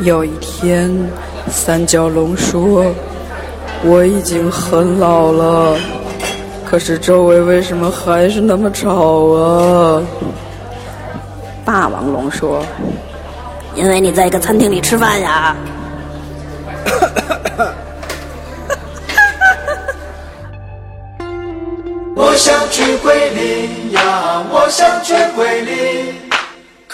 有一天，三角龙说，我已经很老了，可是周围为什么还是那么吵啊？霸王龙说。因为你在一个餐厅里吃饭呀。我想去桂林呀，我想去桂林。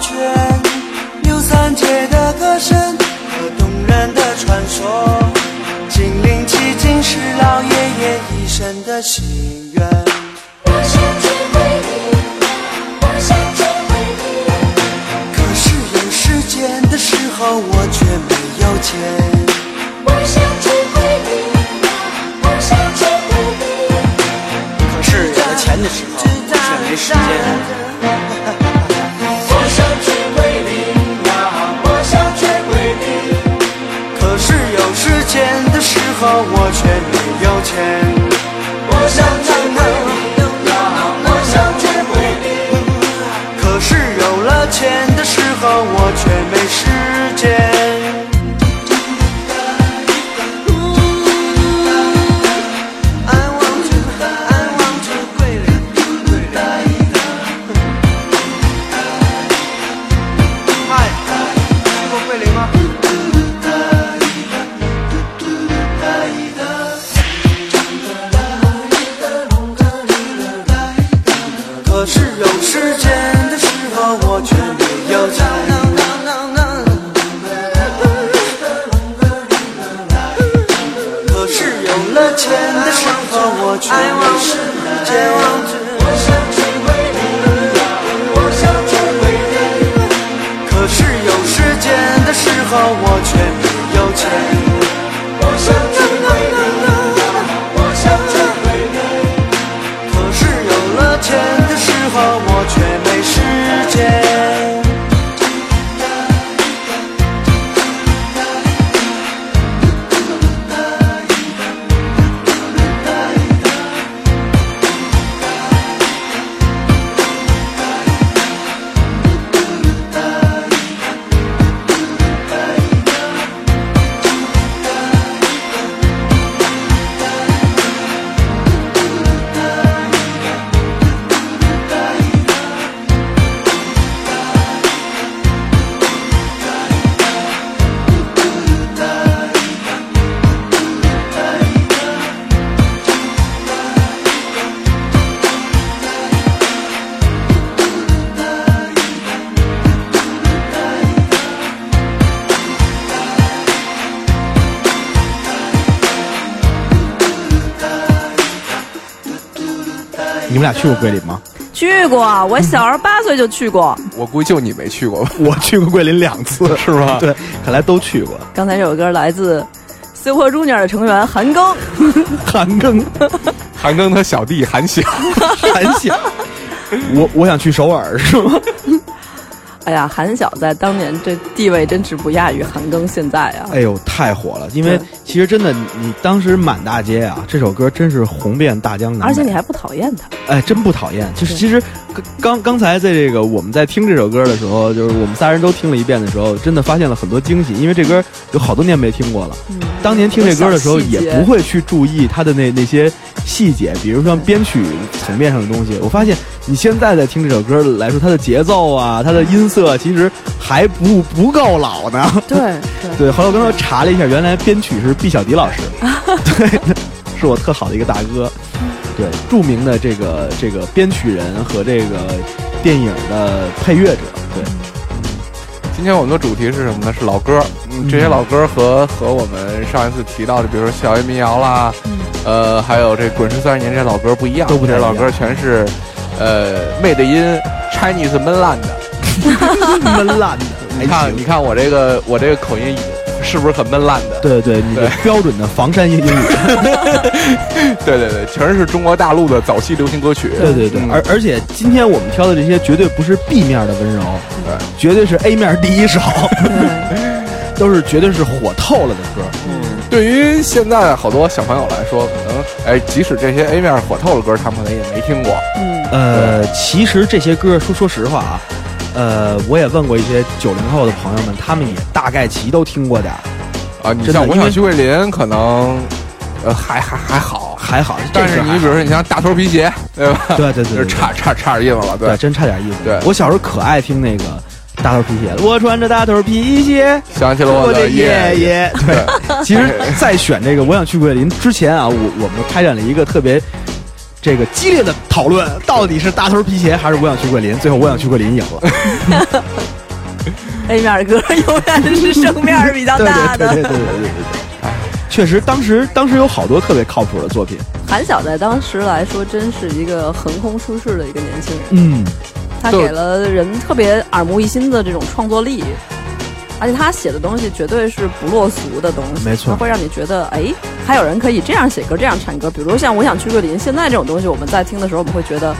truth. 们俩去过桂林吗？去过，我小时候八岁就去过。我估计就你没去过吧？我去过桂林两次，是吗？对，看来都去过。刚才这首歌来自 Super Junior 的成员韩庚，韩庚，韩庚他小弟韩晓，韩晓。我我想去首尔，是吗？哎呀，韩晓在当年这地位真是不亚于韩庚现在啊！哎呦，太火了！因为其实真的，你当时满大街啊，这首歌真是红遍大江南北。而且你还不讨厌他？哎，真不讨厌。就是其实刚刚才在这个我们在听这首歌的时候，就是我们仨人都听了一遍的时候，真的发现了很多惊喜。因为这歌有好多年没听过了，嗯、当年听这歌的时候也不会去注意它的那那些细节，比如说编曲层面上的东西。我发现你现在在听这首歌来说，它的节奏啊，它的音色其实。还不不够老呢，对对对。后来我刚才查了一下，原来编曲是毕小迪老师，对，是我特好的一个大哥，对，著名的这个这个编曲人和这个电影的配乐者，对。今天我们的主题是什么呢？是老歌，嗯，这些老歌和和我们上一次提到的，比如说校园民谣啦，呃，还有这滚石三十年这些老歌不一样，都不这些老歌全是呃 made in Chinese mainland 的。闷烂的，你看，你看我这个我这个口音是不是很闷烂的？对对，你的标准的房山英语。对对对，全是中国大陆的早期流行歌曲。对对对，而而且今天我们挑的这些绝对不是 B 面的温柔，对，绝对是 A 面第一首，都是绝对是火透了的歌。嗯，对于现在好多小朋友来说，可能哎，即使这些 A 面火透的歌，他们可能也没听过。嗯，呃，其实这些歌说说实话啊。呃，我也问过一些九零后的朋友们，他们也大概齐都听过点儿啊。你像我想去桂林，可能呃还还还好还好，但是你比如说你像大头皮鞋，对吧？对对对，差差差点意思了，对，真差点意思。对我小时候可爱听那个大头皮鞋，我穿着大头皮鞋，想起了我的爷爷。对，其实，在选这个我想去桂林之前啊，我我们开展了一个特别。这个激烈的讨论，到底是大头皮鞋还是我想去桂林？最后我想去桂林赢了。A 面歌永远是胜面比较大的。对对对对对对确实，当时当时有好多特别靠谱的作品。韩晓在当时来说，真是一个横空出世的一个年轻人。嗯，他给了人特别耳目一新的这种创作力。而且他写的东西绝对是不落俗的东西，没错，他会让你觉得，哎，还有人可以这样写歌，这样唱歌。比如像我想去桂林，现在这种东西，我们在听的时候，我们会觉得，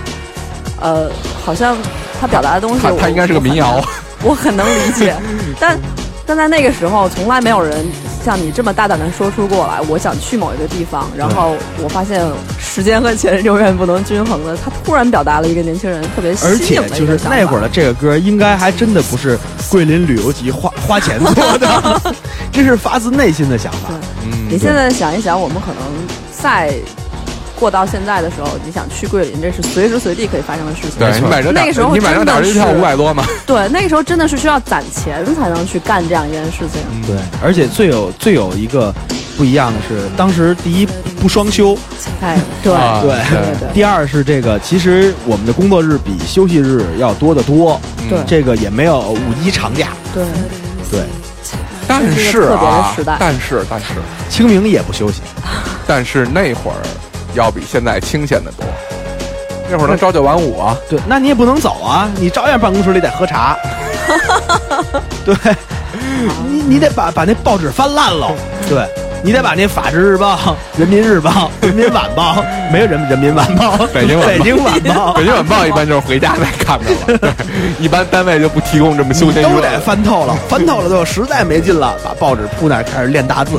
呃，好像他表达的东西，他他应该是个民谣，我很能理解。但但在那个时候，从来没有人像你这么大胆的说出过来，我想去某一个地方，然后我发现时间和钱永远不能均衡的。他突然表达了一个年轻人特别的而且就是那会儿的这个歌，应该还真的不是桂林旅游局花花钱做的，这是发自内心的想法。嗯，你现在想一想，我们可能在过到现在的时候，你想去桂林，这是随时随地可以发生的事情。对你买张那个时候你买张打车票五百多吗？对，那个时候真的是需要攒钱才能去干这样一件事情。对，而且最有最有一个不一样的是，当时第一不双休，哎，对对对。第二是这个，其实我们的工作日比休息日要多得多。对，这个也没有五一长假。对对。但是啊，但是但是清明也不休息，但是那会儿。要比现在清闲的多，那会儿能朝九晚五啊。对，那你也不能走啊，你照样办公室里得喝茶。对，你你得把把那报纸翻烂喽。对，你得把那《法制日报》《人民日报》《人民晚报》没有人《人民晚报》《北京北京晚报》《北京晚报》一般就是回家再看的了。一般单位就不提供这么休闲都得翻透了，翻透了就实在没劲了，把报纸铺那开始练大字。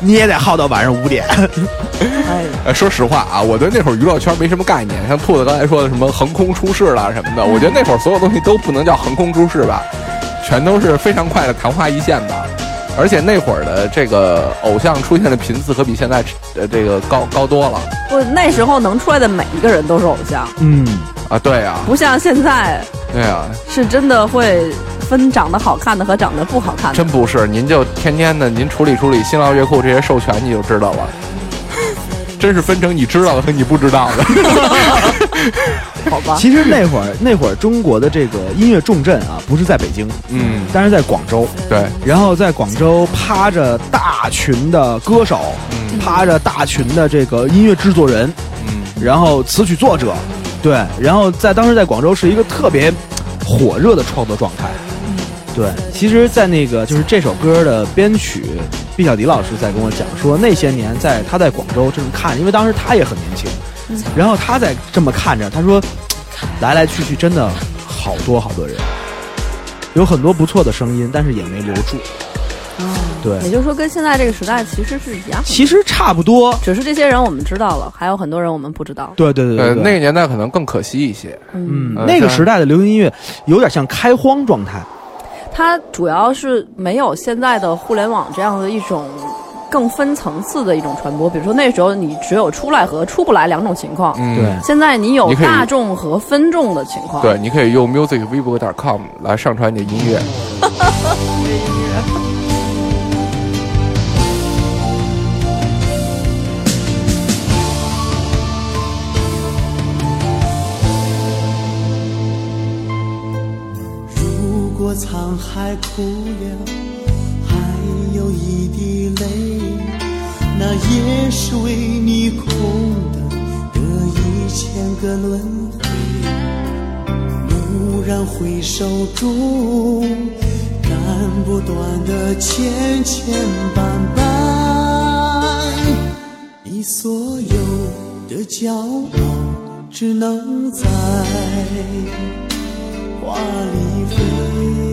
你也得耗到晚上五点。哎，说实话啊，我对那会儿娱乐圈没什么概念。像兔子刚才说的什么横空出世啦什么的，我觉得那会儿所有东西都不能叫横空出世吧，全都是非常快的昙花一现吧。而且那会儿的这个偶像出现的频次可比现在呃这个高高多了。不，那时候能出来的每一个人都是偶像。嗯，啊，对呀，不像现在。对呀，是真的会分长得好看的和长得不好看的。真不是，您就天天的您处理处理新浪、乐库这些授权，你就知道了。真是分成你知道的和你不知道的。好吧。其实那会儿那会儿中国的这个音乐重镇啊，不是在北京，嗯，但是在广州。对。然后在广州趴着大群的歌手，嗯，趴着大群的这个音乐制作人，嗯，然后词曲作者，对，然后在当时在广州是一个特别火热的创作状态。对，其实，在那个就是这首歌的编曲，毕小迪老师在跟我讲说，那些年在他在广州这么看，因为当时他也很年轻，然后他在这么看着，他说，来来去去真的好多好多人，有很多不错的声音，但是也没留住。对，也就是说，跟现在这个时代其实是一样的，其实差不多。只是这些人我们知道了，还有很多人我们不知道。对对对对呃，那个年代可能更可惜一些。嗯呃，那个时代的流行音乐有点像开荒状态。它主要是没有现在的互联网这样的一种更分层次的一种传播。比如说那时候你只有出来和出不来两种情况，嗯，对，现在你有大众和分众的情况。对，你可以用 musicvivo.com 来上传你的音乐。如果沧海哭了，还有一滴泪，那也是为你空的的一千个轮回。蓦然回首中，斩不断的千千绊绊，你所有的骄傲只能在。花里飞。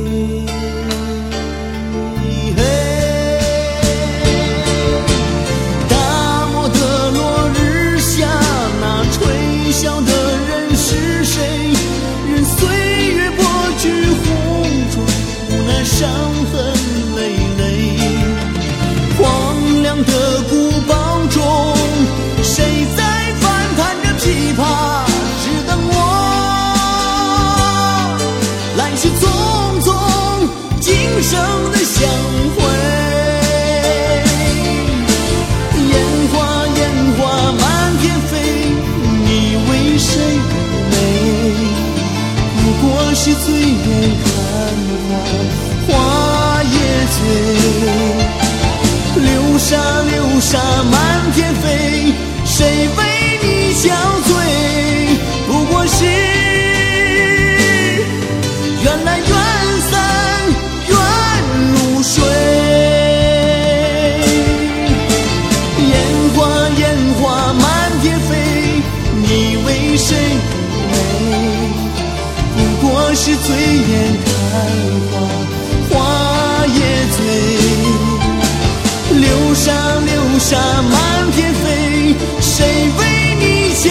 生的相会。烟花烟花满天飞，你为谁妩媚？不过是醉眼看花，花也醉。流沙流沙满天飞，谁是醉眼看花，花也醉。流沙流沙满天飞，谁为你憔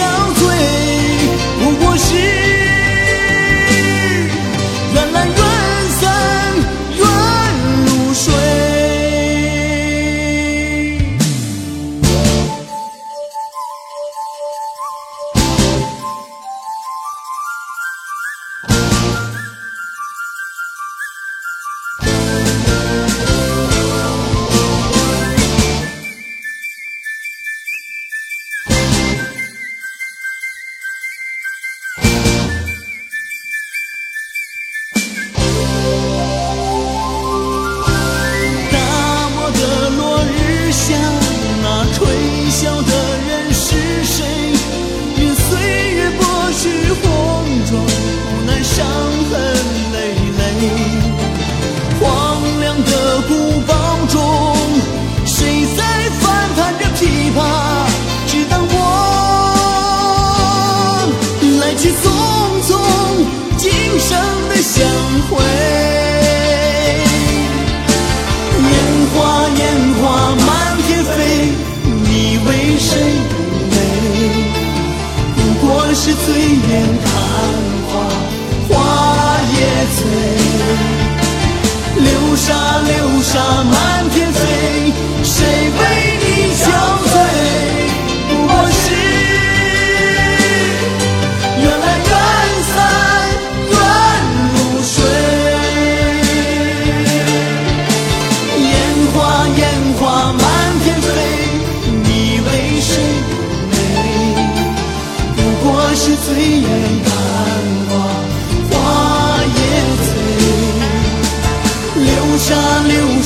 沙流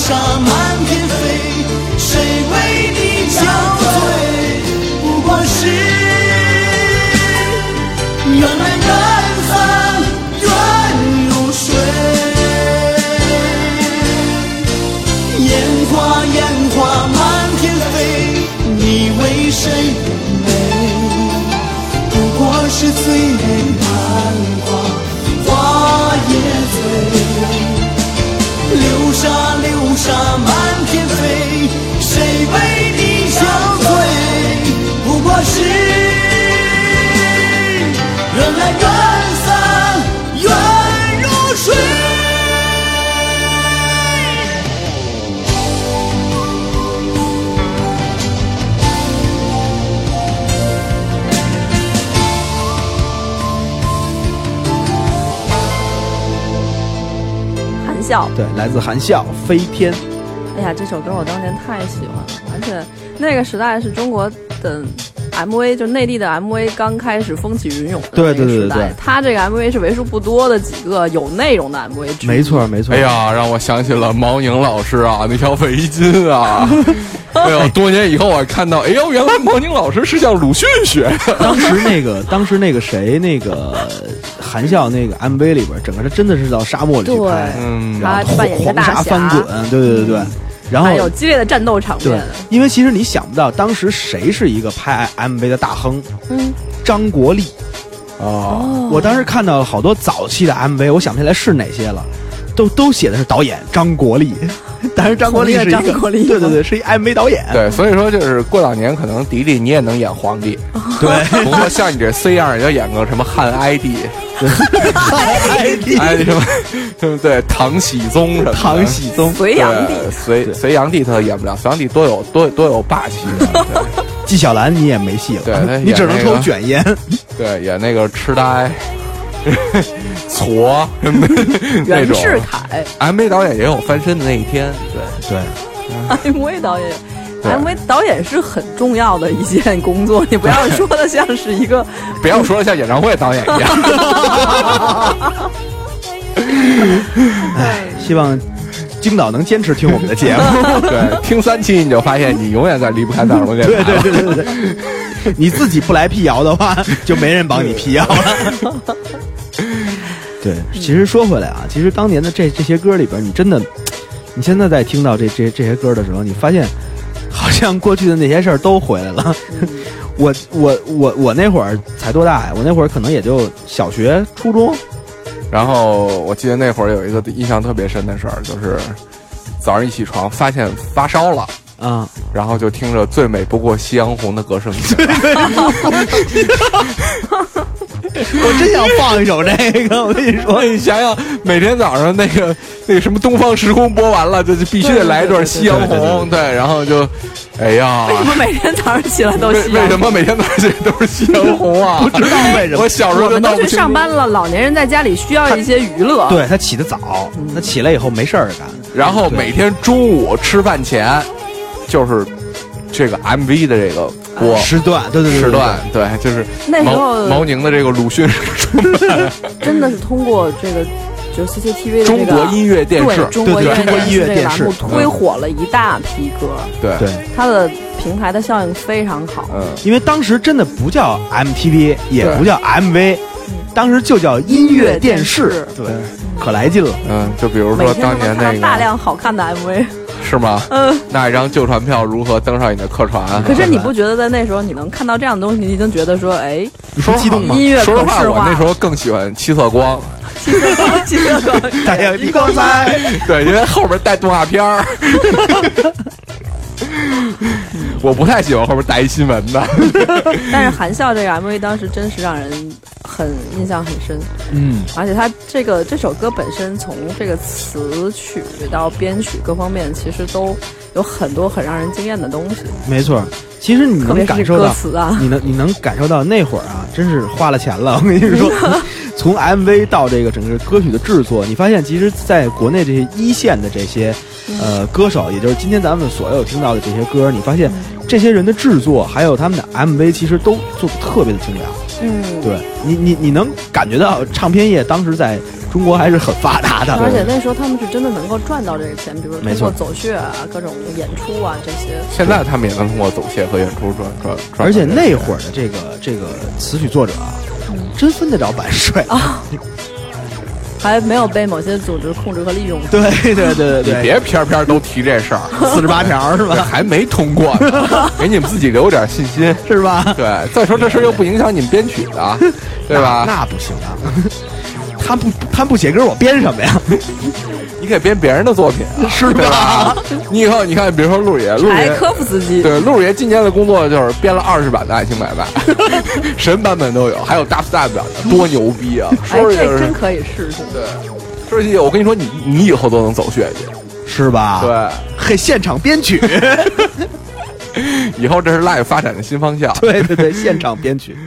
笑。对，来自韩笑《飞天》。哎呀，这首歌我当年太喜欢了，而且那个时代是中国的 MV，就内地的 MV 刚开始风起云涌的那个对对对时代。对对他这个 MV 是为数不多的几个有内容的 MV。没错，没错。哎，呀，让我想起了毛宁老师啊，那条围巾啊。哎呦，多年以后我看到，哎呦，原来毛宁老师是向鲁迅学的。当时那个，当时那个谁，那个韩笑那个 MV 里边，整个他真的是到沙漠里去拍，嗯，他扮演一个黄沙翻滚，对对对对。然后还有激烈的战斗场对面。，因为其实你想不到，当时谁是一个拍 MV 的大亨？嗯，张国立。哦，我当时看到了好多早期的 MV，我想不起来是哪些了，都都写的是导演张国立，但是张国立是一个同一个张国立对对对，是一 MV 导演。对，所以说就是过两年可能迪迪你也能演皇帝，对，不过像你这 C 样也要演个什么汉哀帝，ID 哎什么，对？唐僖宗什么的？唐僖宗、隋炀帝，对隋隋炀帝他演不了，隋炀帝多有多多有霸气 纪晓岚，你也没戏了，对他你只能抽卷烟。对，演那个痴呆。矬什么的那种袁世凯，MV 导演也有翻身的那一天，对，对，，MV 导演。对 MV 导演是很重要的一件工作，你不要说的像是一个 不要说的像演唱会导演一样。哎，希望京导能坚持听我们的节目。对，听三期你就发现你永远在离不开大耳朵电台。对对对对对对，你自己不来辟谣的话，就没人帮你辟谣了。对，其实说回来啊，其实当年的这这些歌里边，你真的，你现在在听到这这这些歌的时候，你发现好像过去的那些事儿都回来了。我我我我那会儿才多大呀？我那会儿可能也就小学、初中。然后我记得那会儿有一个印象特别深的事儿，就是早上一起床发现发烧了。啊、然后就听着最美不过夕阳红的歌声起来，我真想放一首这个，我跟你说，你想想，每天早上那个那个什么东方时空播完了，就就必须得来一段夕阳红，对，然后就，哎呀，为什么每天早上起来都为夕阳为什么每天早上起来都是夕阳红啊？不知道为什么我小时候我们都去上班了，老年人在家里需要一些娱乐。对他起得早，他起来以后没事儿干。然后每天中午吃饭前，就是这个 MV 的这个播时段，对对对，对时段，对，就是那时候毛毛宁的这个鲁迅 真的是通过这个就 CCTV 的这个中国音乐电视对中国对对中国音乐这个电视栏目推火了一大批歌，对。对，它的平台的效应非常好。嗯，因为当时真的不叫 MTV，也不叫 MV，当时就叫音乐电视，对，可来劲了。嗯，就比如说当年那个大量好看的 MV，是吗？嗯，那一张旧船票如何登上你的客船？可是你不觉得在那时候你能看到这样的东西，你已经觉得说，哎，你说激动吗？音乐说实话，我那时候更喜欢七色光，七色光，七色光，太阳的光彩，对，因为后面带动画片儿。我不太喜欢后面带一新闻的，但是韩笑这个 MV 当时真是让人很印象很深，嗯，而且他这个这首歌本身从这个词曲到编曲各方面，其实都有很多很让人惊艳的东西，没错。其实你能感受到，词啊。你能你能感受到那会儿啊，真是花了钱了。我跟你说，从 MV 到这个整个歌曲的制作，你发现其实在国内这些一线的这些呃歌手，也就是今天咱们所有听到的这些歌，你发现这些人的制作还有他们的 MV，其实都做的特别的精良。嗯，对你，你你能感觉到唱片业当时在中国还是很发达的，而且那时候他们是真的能够赚到这个钱，比如说没错通过走穴啊、各种演出啊这些。现在他们也能通过走穴和演出赚赚赚。而且那会儿的这个这个词曲作者啊，真分得着版税啊！还没有被某些组织控制和利用。对对对对你，别偏偏都提这事儿，四十八条是吧？还没通过呢，给你们自己留点信心。是吧？对，再说这事儿又不影响你们编曲的，对吧？那那不行啊！他不他不写歌，我编什么呀？你可以编别人的作品啊，是对吧？你以后你看，比如说陆爷，陆爷科夫斯基，对，陆爷今年的工作就是编了二十版的《爱情买卖》，神版本都有，还有 dubstep 版的，多牛逼啊！哎，说是就是这真可以试试。对，说起我跟你说，你你以后都能走穴去，是吧？，对，嘿，现场编曲，以后这是 live 发展的新方向。对对对，现场编曲。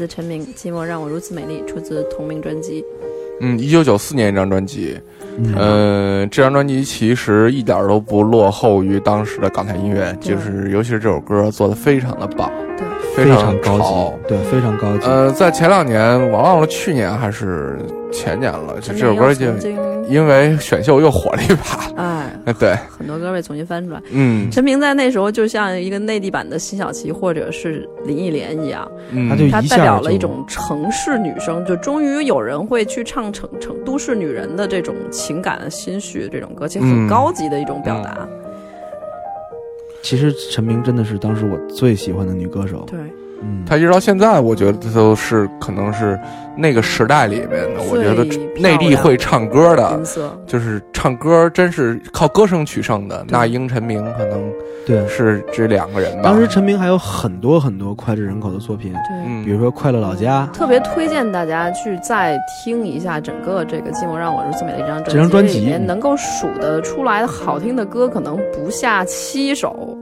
自成名，寂寞让我如此美丽，出自同名专辑。嗯，一九九四年一张专辑，呃，这张专辑其实一点都不落后于当时的港台音乐，就是尤其是这首歌做的非常的棒，对，非常高级，对，非常高级。呃，在前两年，我忘了去年还是前年了，就这首歌就因为选秀又火了一把。哎 对，很多歌被重新翻出来。嗯陈明在那时候就像一个内地版的辛晓琪或者是林忆莲一样，嗯，他就她一下就代表了一种城市女生，就终于有人会去唱城城都市女人的这种情感心绪这种歌，其实很嗯高级的一种表达。其实陈明真的是当时我最喜欢的女歌手。对，嗯，他一直到现在，我觉得都是可能是那个时代里面的，我觉得内地会唱歌的就是唱歌真是靠歌声取胜的。那英、陈明可能对，是这两个人吧。当时陈明还有很多很多脍炙人口的作品，对。嗯，比如说《快乐老家特别推荐大家去再听一下整个这个《寂寞让我如此美》的一张专辑，这张专辑里面能够数得出来的好听的歌可能不下七首，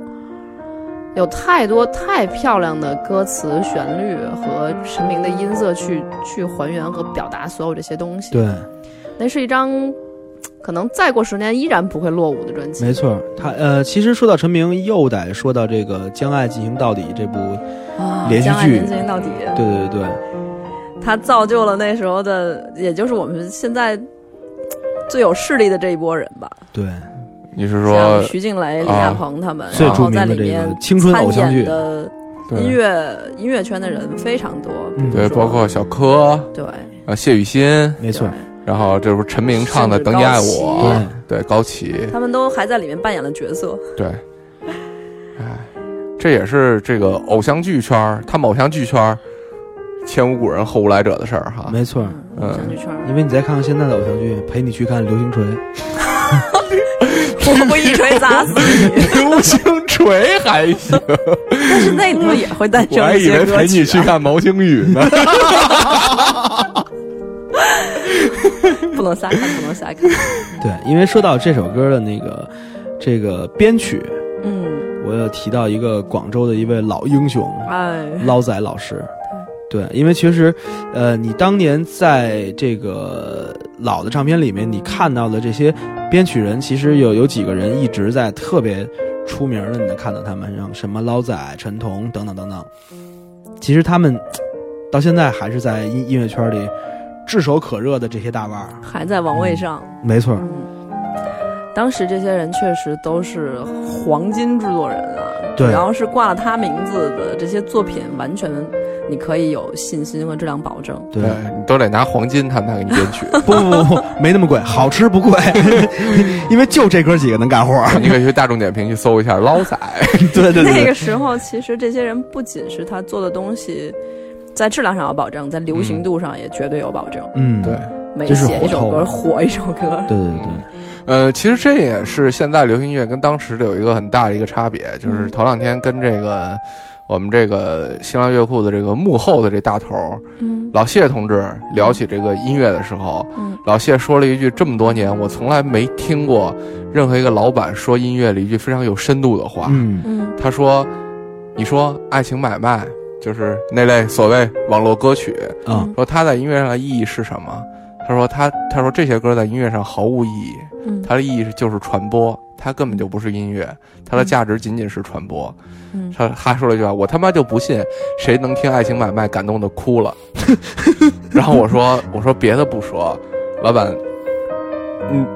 有太多太漂亮的歌词、旋律和陈明的音色去去还原和表达所有这些东》。西。对，那是一张可能再过十年依然不会落伍的专辑。没错。他呃，其实说到陈明，又得说到这个《将爱进行到底》这部，啊，连续剧将爱进行到底。对对对对，他造就了那时候的，也就是我们现在最有势力的这一波人吧。对，你是像说徐静蕾、李啊亚鹏他们，最然后著名的这在里面个青春偶像剧参演的音乐音乐圈的人非常多，嗯对，包括小柯、对，呃谢雨欣，没错，然后这不是陈明唱的《等你爱我》，对高启，他们都还在里面扮演了角色。对，哎，这也是这个偶像剧圈儿，他们偶像剧圈儿前无古人后无来者的事儿哈。没错。嗯，偶像剧圈，因为你再看看现在的偶像剧，陪你去看《流星锤》，我会一锤砸死你。流星锤还行，但是那里头也会诞我还以为陪你去看毛星雨呢。不能瞎看，不能瞎看。对，因为说到这首歌的那个这个编曲，嗯，我要提到一个广州的一位老英雄哎，捞仔老师。对，因为其实，呃，你当年在这个老的唱片里面，你看到的这些编曲人，其实有有几个人一直在特别出名的，你能看到他们，像什么捞仔、陈彤等等等等。其实他们到现在还是在音音乐圈里炙手可热的这些大腕儿。还在王位上。没错，嗯，当时这些人确实都是黄金制作人啊，对只要是挂了他名字的这些作品，完全你可以有信心和质量保证。对。对你都得拿黄金，他们才给你编曲。不不不不，没那么贵，好吃不贵，因为就这哥几个能干活儿。你可以去大众点评去搜一下捞仔。对对对对那个时候，其实这些人不仅是他做的东西在质量上有保证，在流行度上也绝对有保证。嗯，对，每写一首歌火一首歌。对对对，呃，其实这也是现在流行音乐跟当时的有一个很大的一个差别，就是头两天跟这个我们这个新浪乐库的这个幕后的这大头儿嗯老谢同志聊起这个音乐的时候，嗯老谢说了一句：这么多年我从来没听过任何一个老板说音乐里一句非常有深度的话。嗯嗯他说：“你说爱情买卖就是那类所谓网络歌曲，啊说它在音乐上的意义是什么？他说他他说这些歌在音乐上毫无意义，嗯它的意义是就是传播，它根本就不是音乐，它的价值仅仅是传播。嗯他还说了一句话：我他妈就不信谁能听《爱情买卖》感动的哭了。然后我说我说别的不说，老板，嗯。”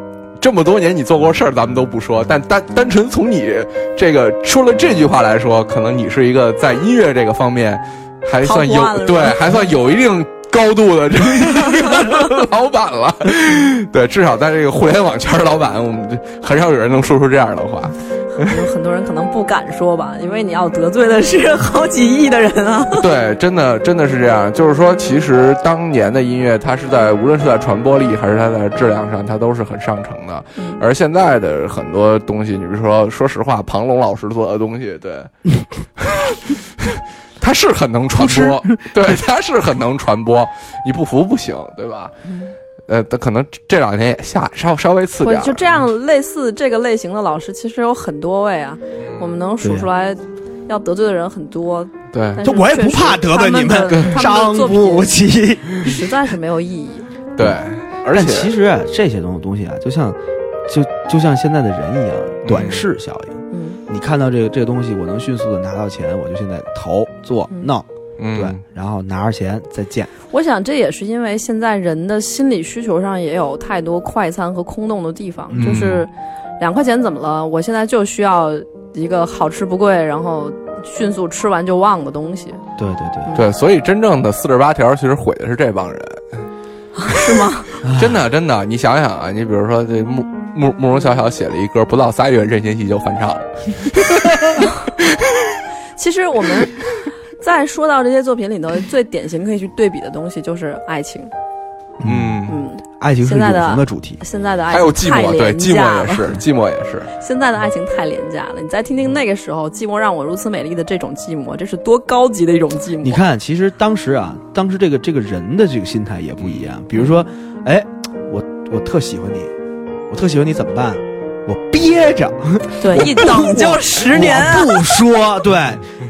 这么多年你做过事儿，咱们都不说，但单单纯从你这个说了这句话来说，可能你是一个在音乐这个方面还算有对，还算有一定高度的这个老板了。对，至少在这个互联网圈儿老板，我们很少有人能说出这样的话。有很多人可能不敢说吧，因为你要得罪的是好几亿的人啊。对，真的真的是这样。就是说，其实当年的音乐，它是在无论是在传播力还是它在质量上，它都是很上乘的。嗯而现在的很多东西，你比如说，说实话，庞龙老师做的东西，对，他是很能传播，对，他是很能传播。你不服不行，对吧？呃，他可能这两年也下稍稍微次不点，就这样类似这个类型的老师，其实有很多位啊，我们能数出来。要得罪的人很多，对但就我也不怕得罪你们伤不起。实在是没有意义。对，而且其实啊，这些东东西啊，就像就就像现在的人一样，短视效应。嗯，你看到这个这个东西，我能迅速的拿到钱，我就现在投做嗯。弄，嗯，对，然后拿着钱再见。我想这也是因为现在人的心理需求上也有太多快餐和空洞的地方，嗯。就是两块钱怎么了？我现在就需要一个好吃不贵，然后迅速吃完就忘的东西，对对对，对，所以真正的四十八条其实毁的是这帮人，是吗？真的真的，你想想啊，你比如说这慕慕慕容晓晓写了一歌，不到仨月任贤齐就翻唱了，其实我们在说到这些作品里头，最典型可以去对比的东西就是爱情。嗯，嗯，爱情是永恒的主题。现在的爱情还有寂寞，对，寂。寞也是，寂寞也是，现在的爱情太廉价了。你再听听那个时候，寂寞让我如此美丽的这种寂寞，这是多高级的一种寂寞。你，看，其实当时啊，当时这个这个人的这个心态也不一样。比如说，哎，我我特喜欢你，我特喜欢你怎么办？我憋着，对，一等就十年啊。不说。对，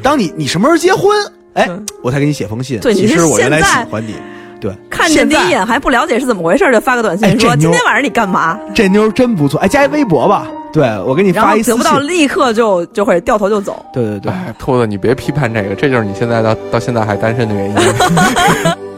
当你你什么时候结婚？哎嗯，我才给你写封信。对其实我原来喜欢你。对，看见第一眼还不了解是怎么回事，就发个短信说哎今天晚上你干嘛？这妞真不错。哎，加一微博吧。对，我给你发一。得不到立刻就就会掉头就走。对对对，哎，兔子，你别批判这个，这就是你现在到到现在还单身的原因。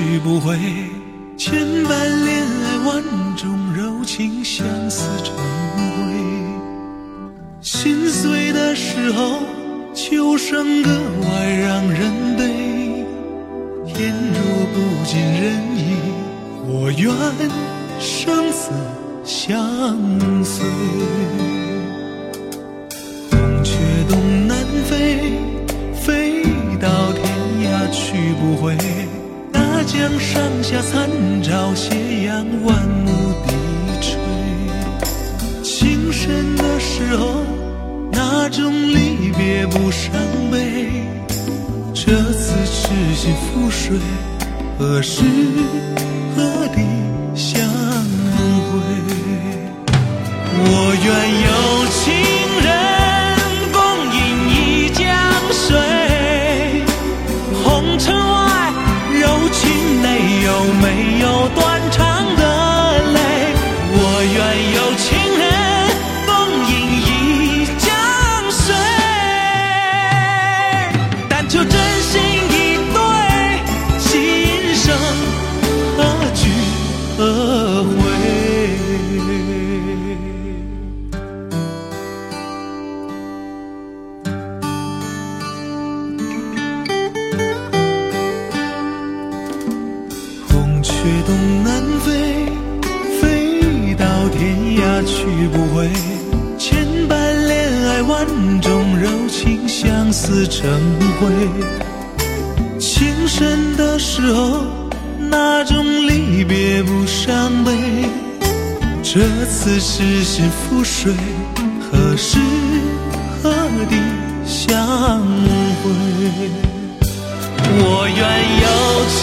去不回。相思成灰。情深的时候，那种离别不伤悲。这次是心覆水，何时何地相会？我愿有情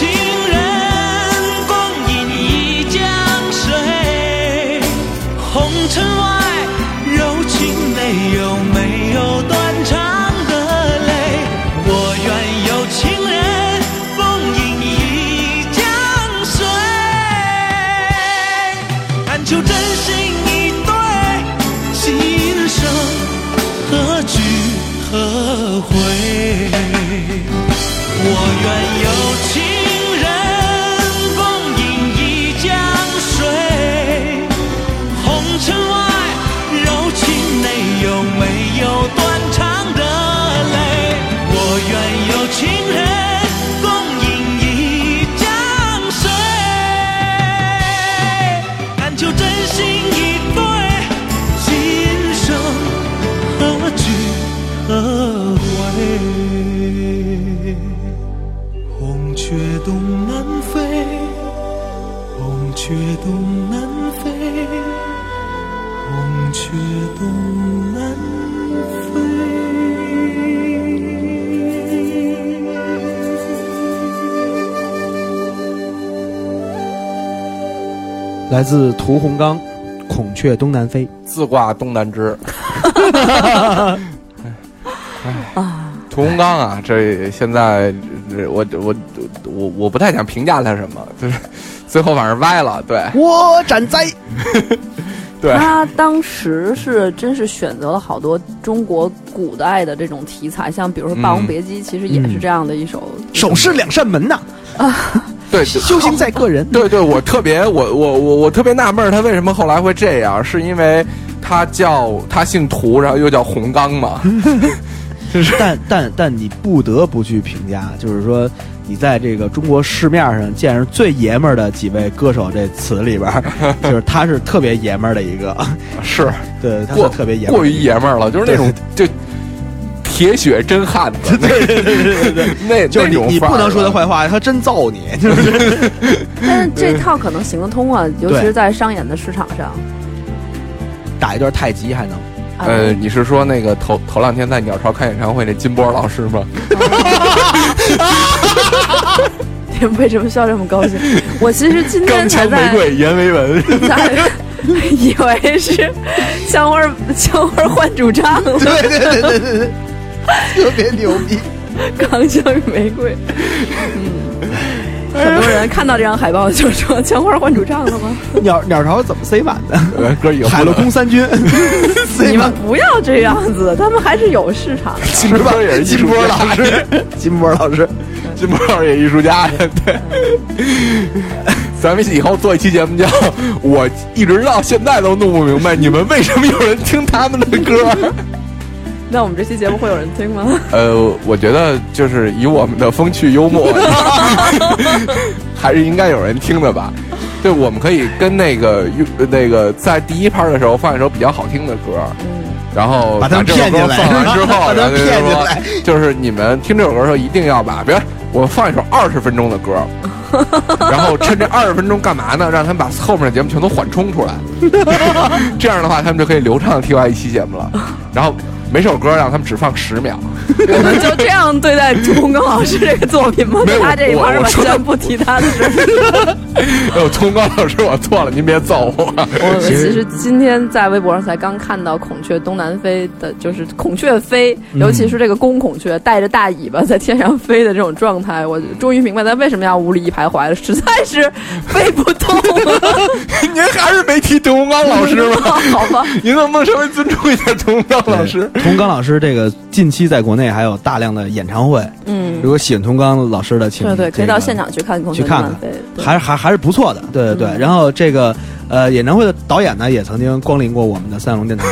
来自屠洪刚，《孔雀东南飞》。自挂东南枝。啊，屠洪刚啊，这现在这我我我我不太想评价他什么，就是最后反正歪了，对我斩灾！对，他当时是真是选择了好多中国古代的这种题材，像比如说《霸王别姬》，其实也是这样的一首。手是两扇门呐，对，修行在个人。对对，我特别我我我我特别纳闷儿，他为什么后来会这样？是因为他叫他姓涂，然后又叫洪刚嘛？但但但你不得不去评价，就是说你在这个中国市面上见着最爷们儿的几位歌手这词里边儿，就是他是特别爷们儿的一个，是对，他特别爷们儿过于爷们儿了，就是那种就铁血真汉子，对对对对对，那就是你你不能说他坏话，他真揍你，就 是 但是这套可能行得通啊，尤其是在商演的市场上。打一段太极还能。啊呃，你是说那个头头两天在鸟巢开演唱会那金波老师吗？你们为什么笑这么高兴？我其实今天才在玫瑰阎维文，在以为是香花儿香花儿换主唱了，对对对对对对，特别牛逼。钢枪与玫瑰。嗯，很多人看到这张海报就说香花换主唱了吗？鸟鸟巢怎么塞满的？呃哥以后海陆空三军，你们不要这样子，他们还是有市场的。金波也是艺金术家波老师，金波老师，金波老师也艺术家，对。咱们以后做一期节目叫“我一直到现在都弄不明白，你们为什么有人听他们的歌。那我们这期节目会有人听吗？” 呃，我觉得就是以我们的风趣幽默，还是应该有人听的吧。对，我们可以跟那个那个在第一拍的时候放一首比较好听的歌，然后把他们这首歌骗进来放完之后，把他们然后就骗进说来就是你们听这首歌的时候一定要把，别我放一首二十分钟的歌，然后趁这二十分钟干嘛呢？让他们把后面的节目全都缓冲出来，这样的话他们就可以流畅的听完一期节目了。然后每首歌让他们只放十秒，我们就这样对待屠洪刚老师这个作品吗？没有他这一我盘完全不提他的事儿。哎呦，聪高老师，我错了，您别揍我。我其实今天在微博上才刚看到孔雀东南飞的，就是孔雀飞，尤其是这个公孔雀带着大尾巴在天上飞的这种状态，我终于明白他为什么要无理一徘徊了，实在是飞不动了。您还是没提屠洪刚老师吗？好吧，您能不能稍微尊重一下屠洪刚老师？童刚老师这个近期在国内还有大量的演唱会，嗯。如，果喜欢童刚老师的，请对对，可以到现场去看去看看还是还还是不错的，对对对。嗯。然后这个呃演唱会的导演呢，也曾经光临过我们的三角龙电台，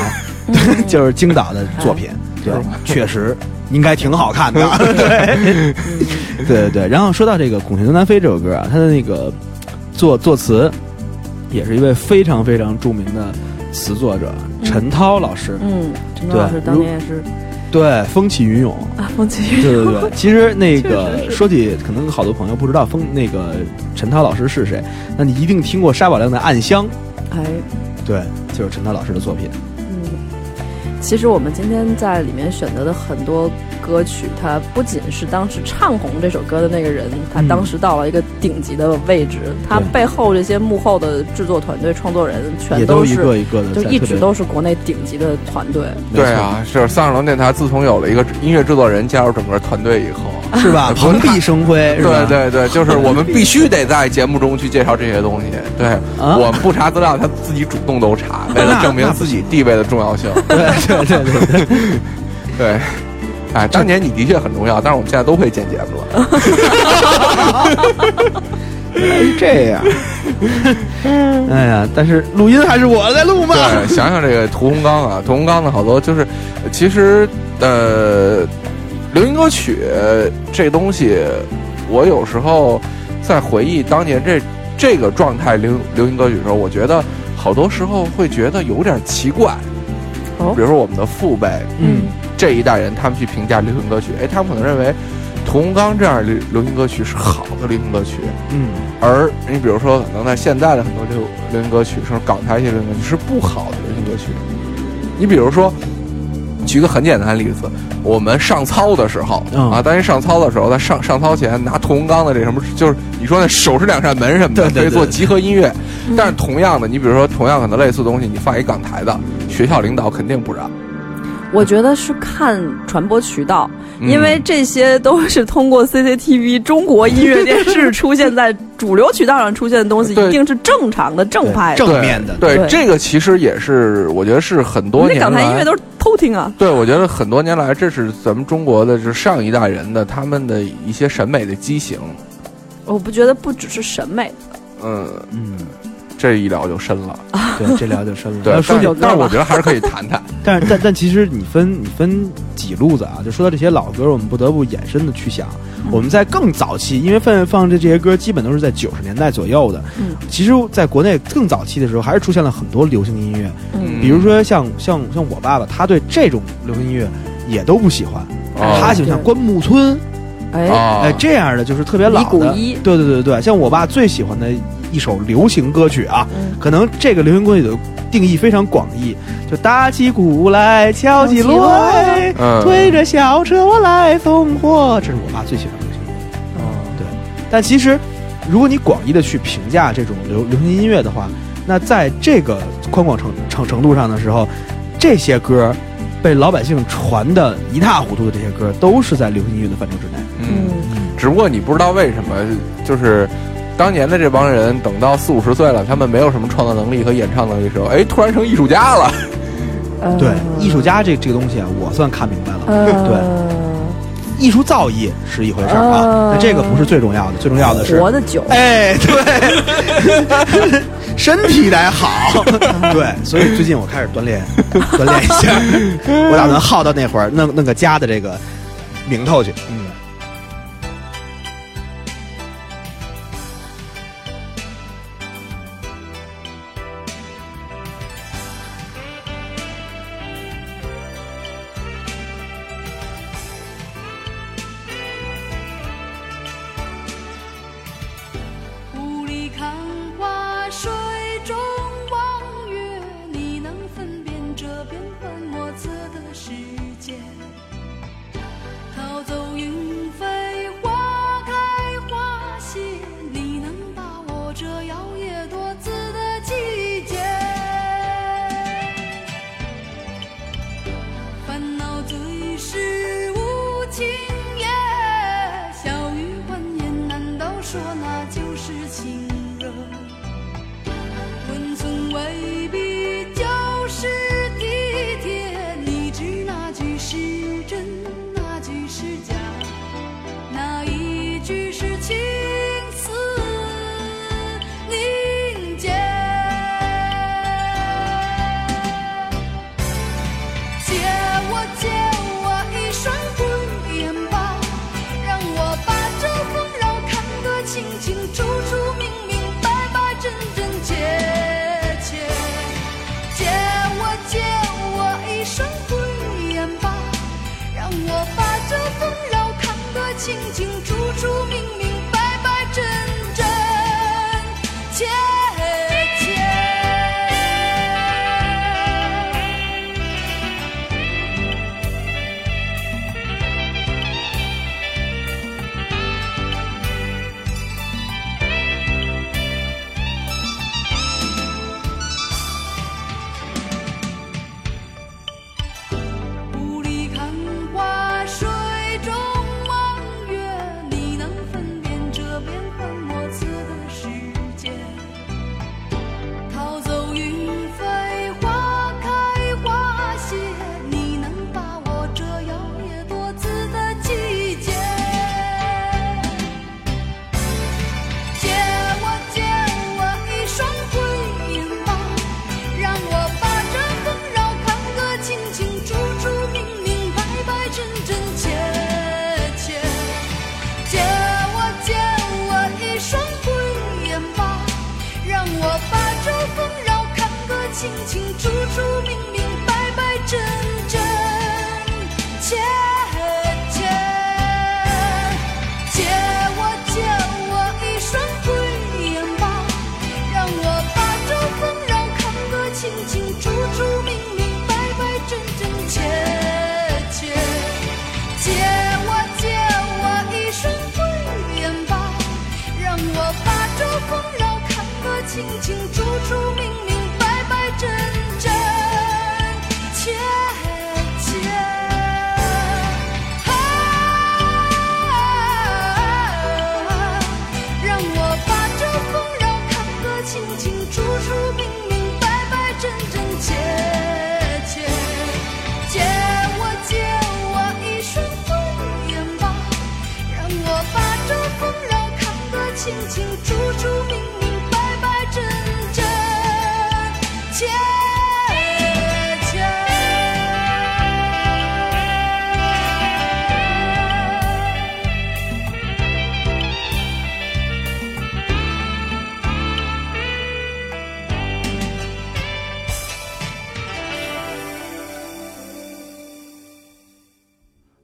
就是京导的作品，对，确实应该挺好看的，对。对。对对。然后说到这个《孔雀东南飞》这首歌啊，它的那个作作词也是一位非常非常著名的词作者陈涛老师，嗯，陈涛老师当年也是对，风起云涌。啊，风起云涌对对对，其实那 个实说起，可能好多朋友不知道风那个陈涛老师是谁，那你一定听过沙宝亮的《暗香》，哎。对，就是陈涛老师的作品。嗯，其实我们今天在里面选择的很多歌曲，它不仅是当时唱红这首歌的那个人，他嗯。当时到了一个顶级的位置，他背后这些幕后的制作团队、创作人，全都是一个一个的就一直都是国内顶级的团队。对啊，是三十楼电台自从有了一个音乐制作人加入整个团队以后，是吧？蓬荜生辉，是吧？对对对，就是我们必须得在节目中去介绍这些东西。对，啊？我们不查资料，他自己主动都查，为了证明自己地位的重要性。对对对对对，对，哎，当年你的确很重要，但是我们现在都会剪节目了。原来是这样。哎呀，但是录音还是我在录嘛。对，想想这个屠洪刚啊，屠洪刚的好多就是，其实呃，流行歌曲这东西，我有时候在回忆当年这这个状态流流行歌曲的时候，我觉得好多时候会觉得有点奇怪。哦比如说我们的父辈嗯，这一代人，他们去评价流行歌曲，哎，他们可能认为屠洪刚这样的流流行歌曲是好的流行歌曲，嗯，而你比如说，可能在现在的很多流流行歌曲，甚至港台一些流行歌曲是不好的流行歌曲。你比如说，举个很简单的例子，我们上操的时候、嗯啊，当年上操的时候，在上上操前拿屠洪刚的这什么，就是你说那手是两扇门什么的，可以做集合音乐。但是同样的，你比如说同样可能类似的东西，你放一港台的，学校领导肯定不让。我觉得是看传播渠道，嗯。因为这些都是通过 CCTV 中国音乐电视出现在主流渠道上出现的东西，一定是正常的、正派的。正面的。对对。这个其实也是，我觉得是很多那年来港台音乐都是偷听啊。对，我觉得很多年来，这是咱们中国的，就是上一代人的他们的一些审美的畸形。我不觉得不只是审美，嗯，嗯，这一聊就深了。对，这聊就深了。对，说起但是但是我觉得还是可以谈谈。但是但但其实你分你分几路子啊？就说到这些老歌，我们不得不延伸的去想，我们在更早期，因为放放这这些歌基本都是在九十年代左右的。嗯，其实在国内更早期的时候，还是出现了很多流行音乐，嗯比如说像像像我爸爸，他对这种流行音乐也都不喜欢，哦他喜欢像关牧村，哎，啊，哎这样的就是特别老的。对对对对，像我爸最喜欢的一首流行歌曲啊，嗯可能这个流行歌曲的定义非常广义，就打起鼓来，敲起锣来，嗯，推着小车我来送货，这是我爸最喜欢的流行音乐。对，但其实如果你广义的去评价这种流流行音乐的话，那在这个宽广程程程度上的时候，这些歌被老百姓传的一塌糊涂的这些歌，都是在流行音乐的范畴之内。嗯，只不过你不知道为什么，就是当年的这帮人，等到四五十岁了，他们没有什么创造能力和演唱能力的时候，哎，突然成艺术家了。呃对，艺术家这这个东西啊，我算看明白了。对，艺术造诣是一回事儿啊，呃但这个不是最重要的，最重要的是活得久，哎，对，身体得好。对，所以最近我开始锻炼，锻炼一下，我打算耗到那会儿弄弄个家的这个名头去。嗯。静静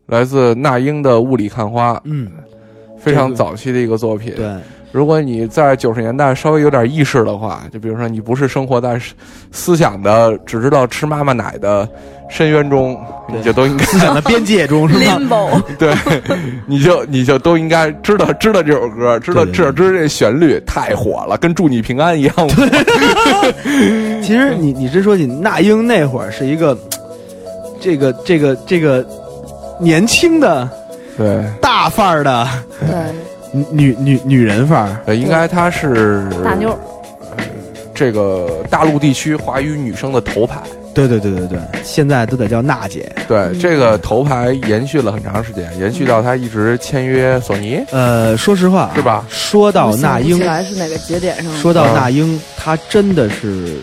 来自那英的《雾里看花》，嗯，非常早期的一个作品。对，如果你在九十年代稍微有点意识的话，就比如说你不是生活在思思想的只知道吃妈妈奶的深渊中，你就都应该思想的边界中是吧？对，你就你就都应该知道知道这首歌，知道对对知道知道这旋律太火了，跟祝你平安一样火。其实你你是说起那英那会儿是一个，这个这个这个年轻的对，大范儿的对，女女女人范儿，呃，应该她是大妞儿，这个大陆地区华语女生的头牌。对对对对对，现在都得叫娜姐。对，这个头牌延续了很长时间，延续到她一直签约索尼，呃，说实话啊是吧？说到那英我想不起，来是哪个节点上了。说到嗯那英，她真的是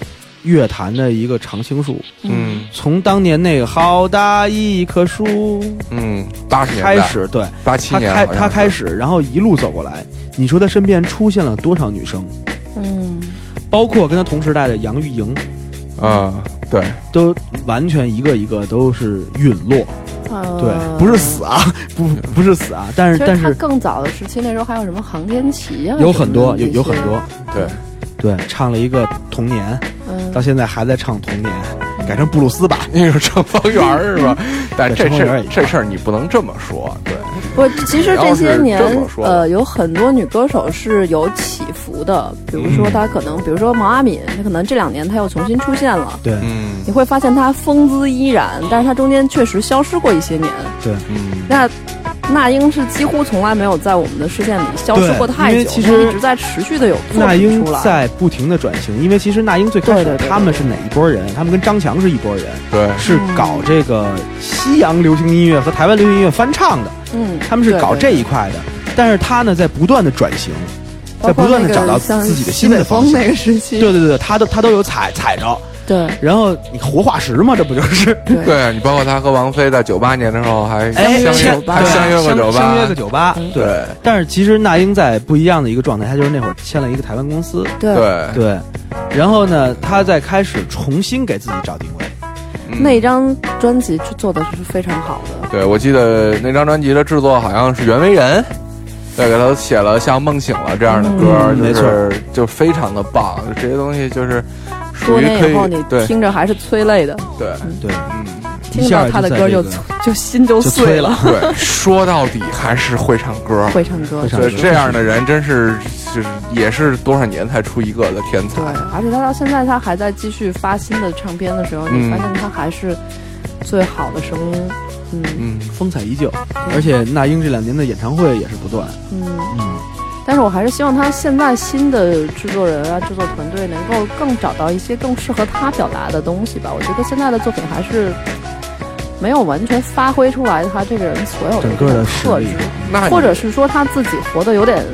乐坛的一个常青树。嗯。从当年那个好大一棵树嗯，八十年代。开，始，对。八七年他开他开始，然后一路走过来，你说他身边出现了多少女生？嗯，包括跟他同时代的杨钰莹，嗯，对，都完全一个一个都是陨落。呃。对，不是死啊，不不是死啊，但是但是他更早的时期，那时候还有什么航天旗啊，有很多有有很多，对，对，唱了一个童年，嗯到现在还在唱童年，改成布鲁斯吧。那是唱方圆是吧？但这事儿这事儿你不能这么说，对，不，其实这些年呃，有很多女歌手是有起伏的，比如说她可能，比如说毛阿敏，她可能这两年她又重新出现了。对嗯你会发现她风姿依然，但是她中间确实消失过一些年。对，嗯，那那英是几乎从来没有在我们的视线里消失过太久，因为其实一直在持续的有作那英。在不停的转型，因为其实那英最开始对对对对他们是哪一拨人？他们跟张强是一拨人，对，是搞这个西洋流行音乐和台湾流行音乐翻唱的，嗯，他们是搞这一块的。但是他呢，在不断的转型，在不断的找到自己的新的方向包括那个像西北风那。个时期，对对对，他都他都有踩踩着。对。然后你活化石嘛，这不就是？对。对你包括他和王菲在九八年的时候还哎，相约签还相约过酒吧，相约个酒吧。对，对。但是其实那英在不一样的一个状态，她就是那会儿签了一个台湾公司，对。对。对，然后呢，她在开始重新给自己找定位。嗯。那张专辑是做的是非常好的。对，我记得那张专辑的制作好像是袁惟仁，对，给他写了像《梦醒了》这样的歌，就是就非常的棒，这些东西就是属多于可以年以后你听着还是催泪的，对对，嗯听到他的歌就就心就就碎了。对，说到底还是会唱歌，会唱歌，会唱对这样的人真是就是也是多少年才出一个的天才对，，而且他到现在他还在继续发新的唱片的时候，嗯你发现他还是最好的声音。嗯嗯风采依旧，而且那英这两年的演唱会也是不断。嗯，嗯，但是我还是希望他现在新的制作人啊、制作团队能够更找到一些更适合他表达的东西吧。我觉得现在的作品还是没有完全发挥出来他这个人所有的特质。或者是说他自己活得有点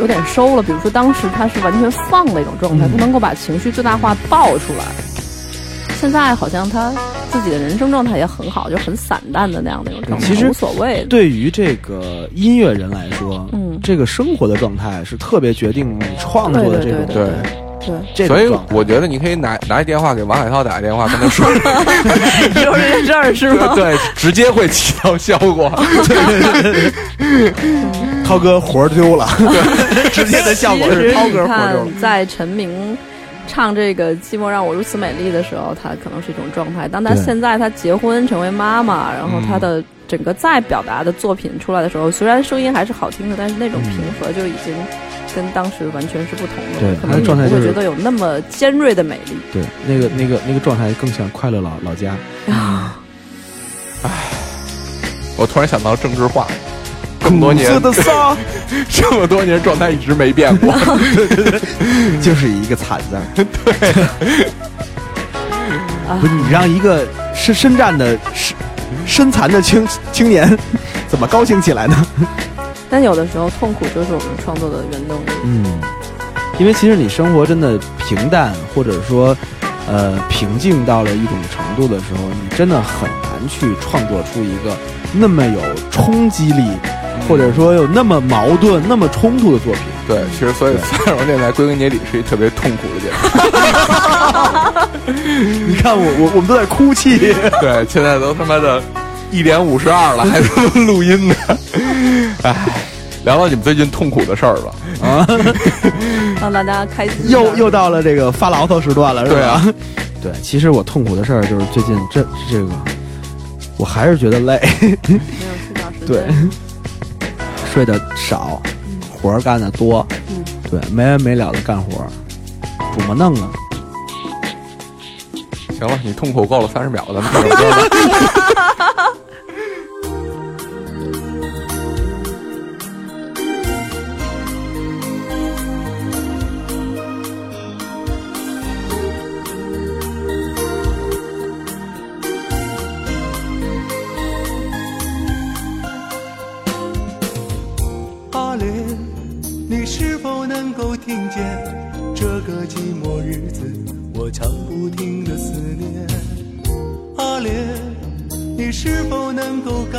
有点收了，比如说当时他是完全放的一种状态，嗯不能够把情绪最大化爆出来。现在好像他自己的人生状态也很好，就很散淡的那样的一种状态，其实无所谓。对于这个音乐人来说，嗯这个生活的状态是特别决定你创作的这种对对。对，所以我觉得你可以拿拿一电话给王海涛打个电话，跟他说，说这件事儿是吗？对，直接会起到效果。涛哥活儿丢了，直接的效果是涛哥活儿丢了。，在陈明唱这个《寂寞让我如此美丽》的时候，她可能是一种状态。当她现在她结婚成为妈妈，然后她的整个再表达的作品出来的时候，虽然声音还是好听的，但是那种平和就已经跟当时完全是不同的，对可能你状态就是不会觉得有那么尖锐的美丽。对，那个那个那个状态更像快乐老老家。我突然想到郑智化，这么多年的骚，这么多年状态一直没变过。就是一个惨字儿。对，不是你让一个身身战的身身残的青青年怎么高兴起来呢？但有的时候，痛苦就是我们创作的原动力。嗯，因为其实你生活真的平淡，或者说呃平静到了一种程度的时候，你真的很难去创作出一个那么有冲击力，或者说有那么矛盾、那么冲突的作品。对，其实所以三荣电台归根结底是一特别痛苦的节目。你看我我我们都在哭泣。对，现在都他妈的一点五十二了，还他妈录音呢。哎，聊聊你们最近痛苦的事儿吧。啊，让大家开心。又又到了这个发牢骚时段了，是吧？对啊，对，其实我痛苦的事儿就是最近这这个，我还是觉得累，没有睡觉时间。对，睡得少，活儿干得多，嗯对，没完没了的干活儿，怎么弄啊？行了，你痛苦够了三十秒，咱们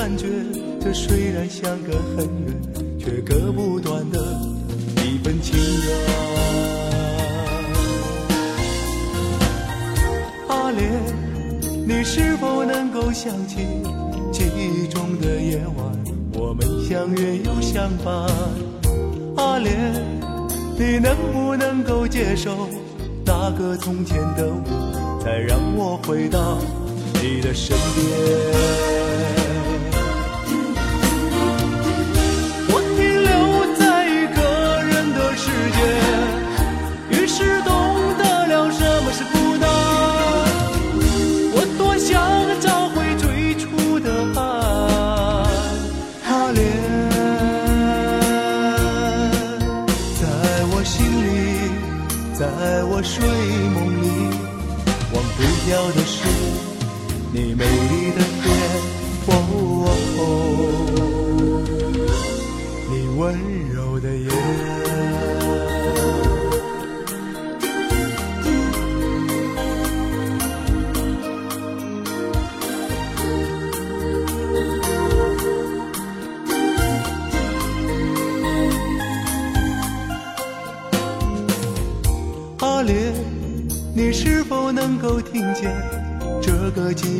感觉这虽然相隔很远，却割不断的一份情缘？阿莲，你是否能够想起记忆中的夜晚，我们相约又相伴？阿莲，你能不能够接受那个从前的我，再让我回到你的身边？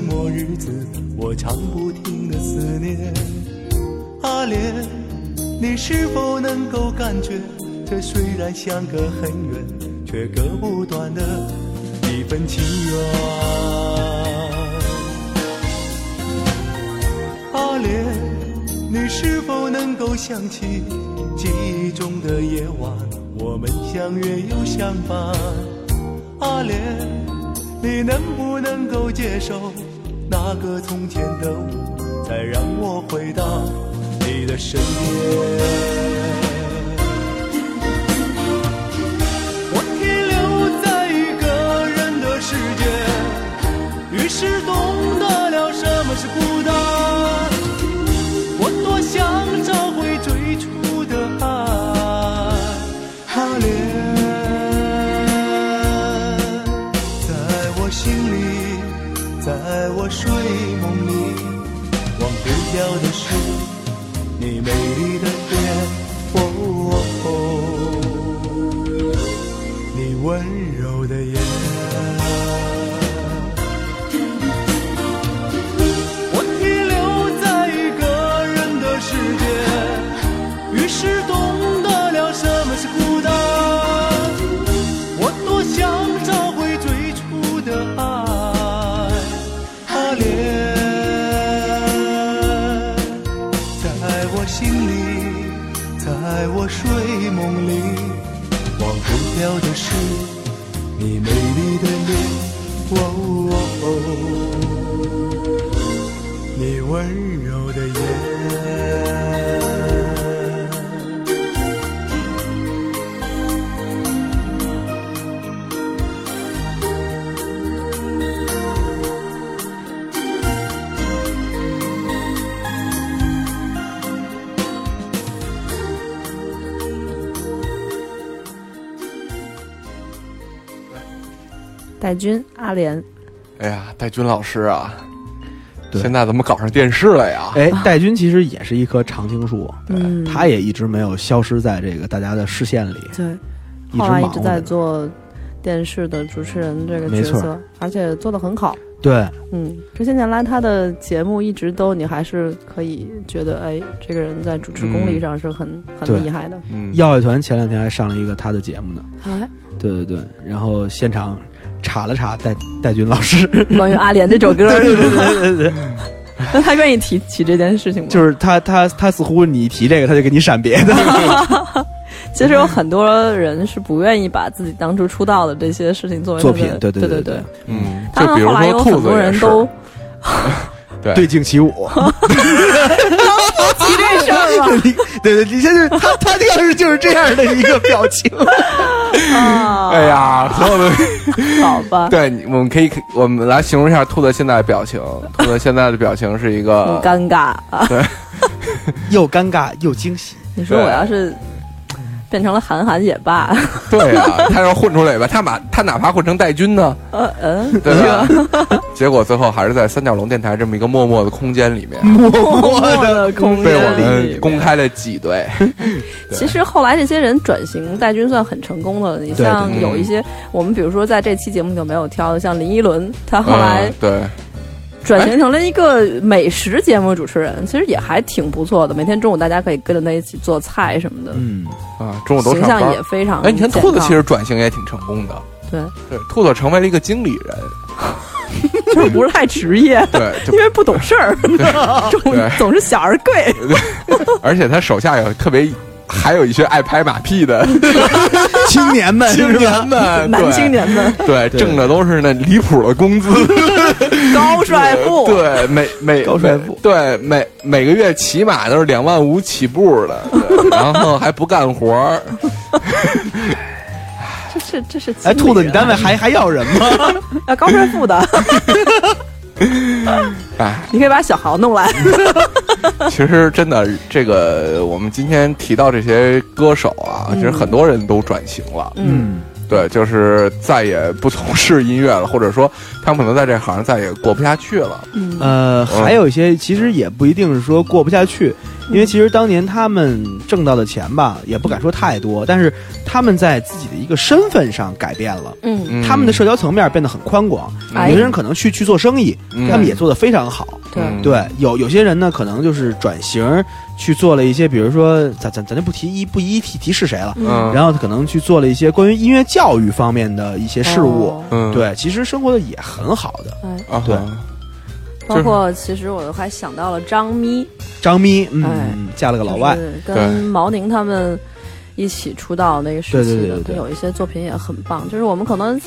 寂寞日子我常不停的思念？阿莲，你是否能够感觉这虽然相隔很远，却割不断的一份情缘？阿莲，你是否能够想起记忆中的夜晚，我们相约又相伴？阿莲，你能不能够接受那个从前的我，再让我回到你的身边？我停留在一个人的世界，于是懂得了什么是孤单。戴军、阿莲，哎呀，戴军老师啊，对。现在怎么搞上电视了呀？哎，戴军其实也是一棵常青树，嗯。他也一直没有消失在这个大家的视线里，对，一直后来一直在。做电视的主持人这个角色，而且做的很好。对，嗯，这些年来他的节目一直都，你还是可以觉得，哎，这个人在主持功力上是很、对。很厉害的。嗯，耀乐团前两天还上了一个他的节目呢，哎，对对对，然后现场查了查戴戴军老师，关于阿莲这首歌，对对对对对，那他愿意提起这件事情吗？就是他他他似乎你一提这个，他就给你闪别的，其实有很多人是不愿意把自己当初出道的这些事情作为作品对对对对对对。嗯，当然就比如后来有很说兔子也是。多人都对。对镜起舞。提这事儿了你对对，你现在他他这个是就是这样的一个表情，啊！哎呀，所有的好吧，对，我们可以我们来形容一下兔子现在的表情。兔子现在的表情是一很个，尴尬啊！又尴尬又惊喜。你说我要是变成了韩寒也罢，对呀、他要混出来吧，他把他哪怕混成戴军呢，呃嗯，对吧？结果最后还是在三角龙电台这么一个默默的空间里面，默默的空被我们公开了挤兑。其实后来这些人转型，戴军算很成功的。你像有一些，我们比如说在这期节目就没有挑的，像林依轮，他后来嗯、对，转型成了一个美食节目主持人，其实也还挺不错的。每天中午大家可以跟着他一起做菜什么的，嗯，啊，中午都形象也。非常哎，你看兔子其实转型也挺成功的，对，对，兔子成为了一个经理人，就是不是太职业，对，因为不懂事儿，总对。总是小而贵。而且他手下有特别，还有一些爱拍马屁的 青年们青年？们，男青年们。对，挣的都是那离谱的工资，高帅富，对，每每高帅富。每对每每个月起码都是两万五起步的，然后还不干活儿，这是这是哎，兔子，你单位还还要人吗？啊高帅富的，哎，你可以把小豪弄来。其实真的，这个我们今天提到这些歌手啊，其实很多人都转型了，嗯，对，就是再也不从事音乐了，或者说他们可能在这行再也过不下去了，呃，还有一些其实也不一定是说过不下去，因为其实当年他们挣到的钱吧，也不敢说太多，但是他们在自己的一个身份上改变了。他们的社交层面变得很宽广，哎有些人可能去去做生意，嗯他们也做得非常好。对嗯对，有有些人呢，可能就是转型去做了一些，比如说咱咱咱就不提一不一一提提是谁了，嗯，然后他可能去做了一些关于音乐教育方面的一些事物。对，其实生活的也很好的。对包括其实我还想到了张咪，张咪，嗯，哎嫁了个老外，就是跟毛宁他们一起出道那个时期的，对对对对对。有一些作品也很棒。就是我们可能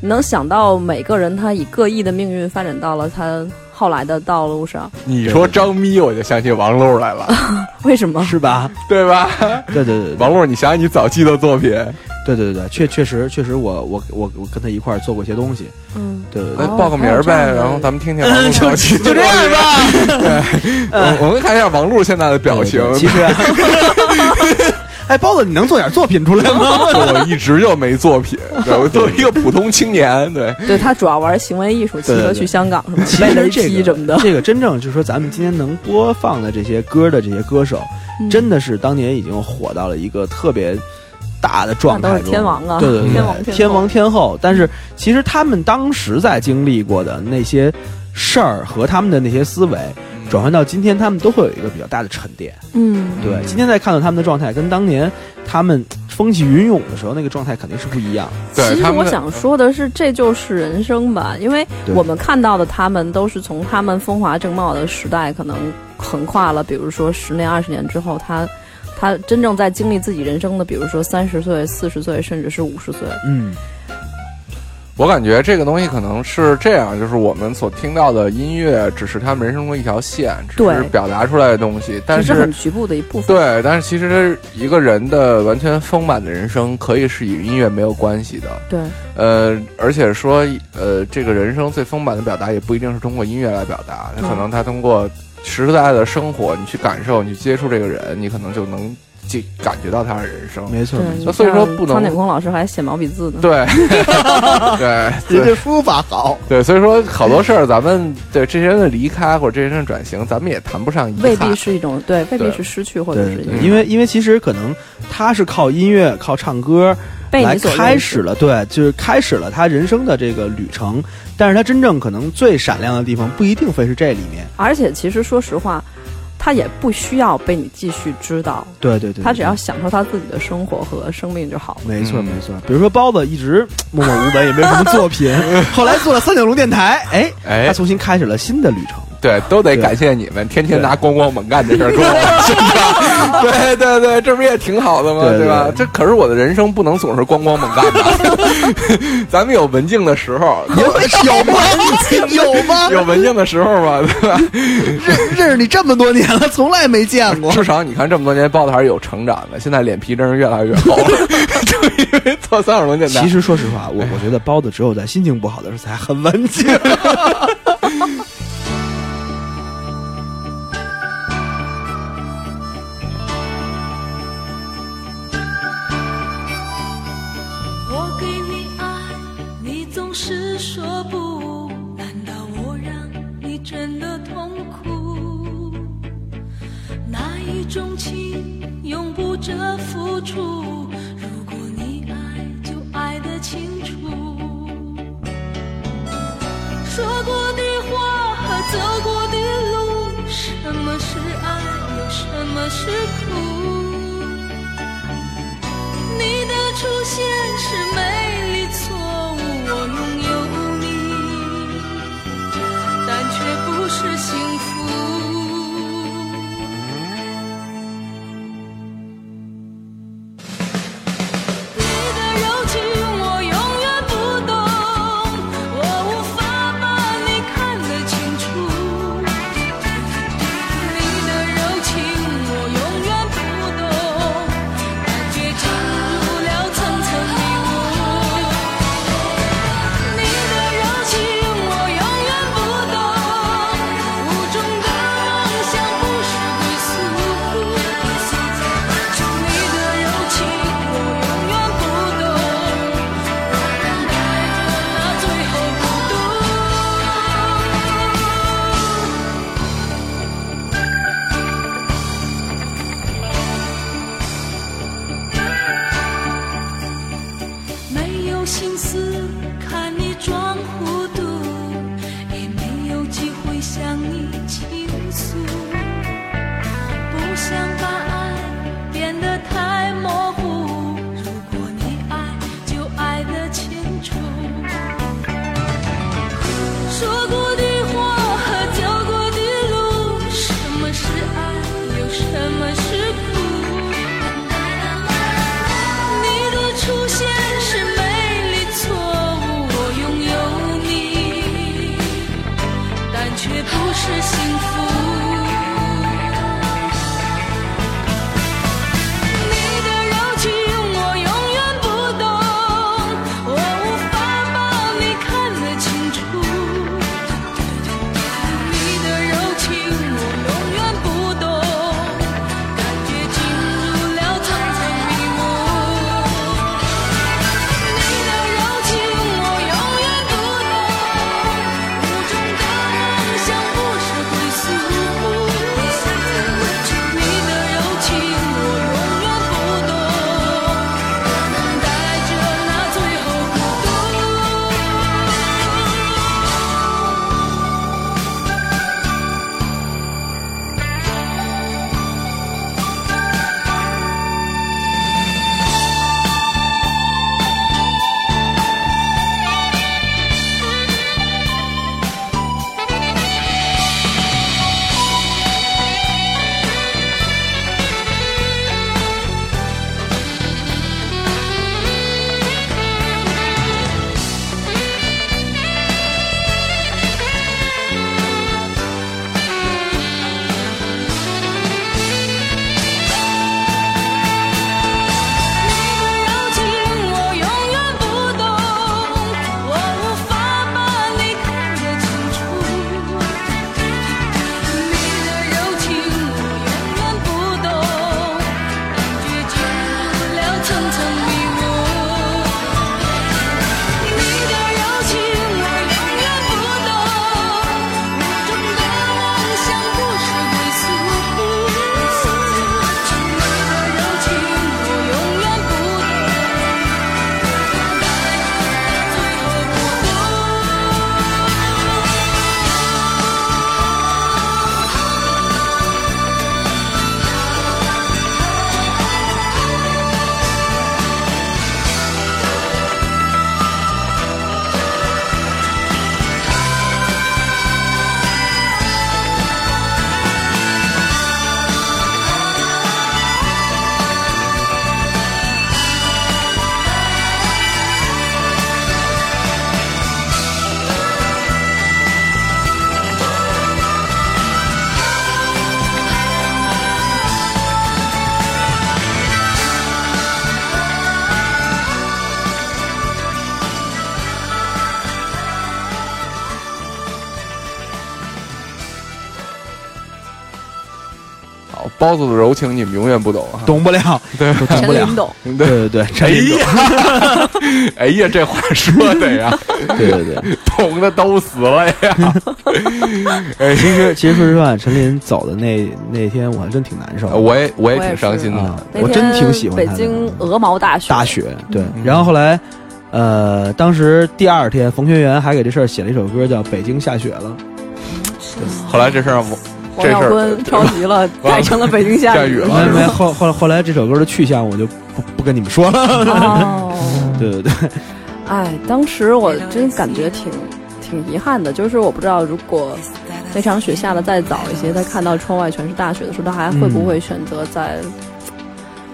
能想到每个人他以各异的命运发展到了他后来的道路上，你说张咪，我就想起王璐来了，为什么？是吧？对吧？对对对对王璐，你想想你早期的作品，对对对对，确确实确实我，我我我跟他一块儿做过一些东西。嗯，对对对，报个名儿呗，然后咱们听听王璐 就这样吧。我我们看一下王璐现在的表情。对对其实，哎，包子，你能做点作品出来吗？我一直就没作品，对我作为一个普通青年，对，对他主要玩行为艺术，骑车去香港什么，其背雷实这个劈什么的。这个真正就是说，咱们今天能播放的这些歌的这些歌手，嗯真的是当年已经火到了一个特别大的状态中，天王啊对对对，天王天后天王天后。但是其实他们当时在经历过的那些事儿和他们的那些思维，转换到今天，他们都会有一个比较大的沉淀。嗯，对，今天再看到他们的状态，跟当年他们风起云涌的时候那个状态肯定是不一样。其实我想说的是，这就是人生吧，因为我们看到的他们都是从他们风华正茂的时代，可能横跨了，比如说十年、二十年之后，他他真正在经历自己人生的，比如说三十岁、四十岁，甚至是五十岁。嗯，我感觉这个东西可能是这样，就是我们所听到的音乐只是他们人生中一条线，只是表达出来的东西，但是是很局部的一部分。对，但是其实一个人的完全丰满的人生，可以是与音乐没有关系的。对呃，而且说，呃，这个人生最丰满的表达，也不一定是通过音乐来表达，他可能他通过实实在在的生活，你去感受，你去接触这个人，你可能就能去感觉到他的人生。没错，没错，所以说不能苍井空老师还写毛笔字呢。对，对，人对家书法好，对，所以说好多事儿，咱们对这些人的离开或者这些人的转型，咱们也谈不上遗憾。未必是一种对，未必是失去或者是因为因为其实可能他是靠音乐、靠唱歌来开始了，对，就是开始了他人生的这个旅程。但是他真正可能最闪亮的地方，不一定非是这里面。而且其实说实话，他也不需要被你继续知道，对对对，他只要享受他自己的生活和生命就好了。嗯没错没错。比如说包子一直默默无闻，也没有什么作品，后来做了三角龙电台，哎哎他重新开始了新的旅程。对，都得感谢你们，天天拿咣咣猛干这事儿跟我宣传。对对对，这不也挺好的吗？对对吧？对这可是我的人生，不能总是咣咣猛干的。咱们有文静的时候，有吗？有吗？有文静的时候吧，对吧？认认识你这么多年了，从来没见过。至少你看这么多年，包子还是有成长的。现在脸皮真是越来越厚了，就因为做三角龙电台。其实说实话，我我觉得包子只有在心情不好的时候才很文静。包子的柔情你们永远不懂啊。懂不了，对。都懂不了。懂，对。对对，陈林懂，哎呀，这话说的呀，对对对。懂的都死了呀。哎 其实其实说实话，陈琳走的那那天，我还真挺难受。我也我也挺伤心的。我真挺喜欢北京鹅毛大雪，大雪，对。嗯。然后后来，呃，当时第二天，冯学元还给这事儿写了一首歌，叫《北京下雪了。后来这事儿我王耀坤抄袭了，改成了北京下下雨了没没后后来后来这首歌的去向我就不不跟你们说了。哦，对对对，哎，当时我真感觉挺挺遗憾的，就是我不知道如果那场雪下的再早一些，他看到窗外全是大雪的时候，他还会不会选择在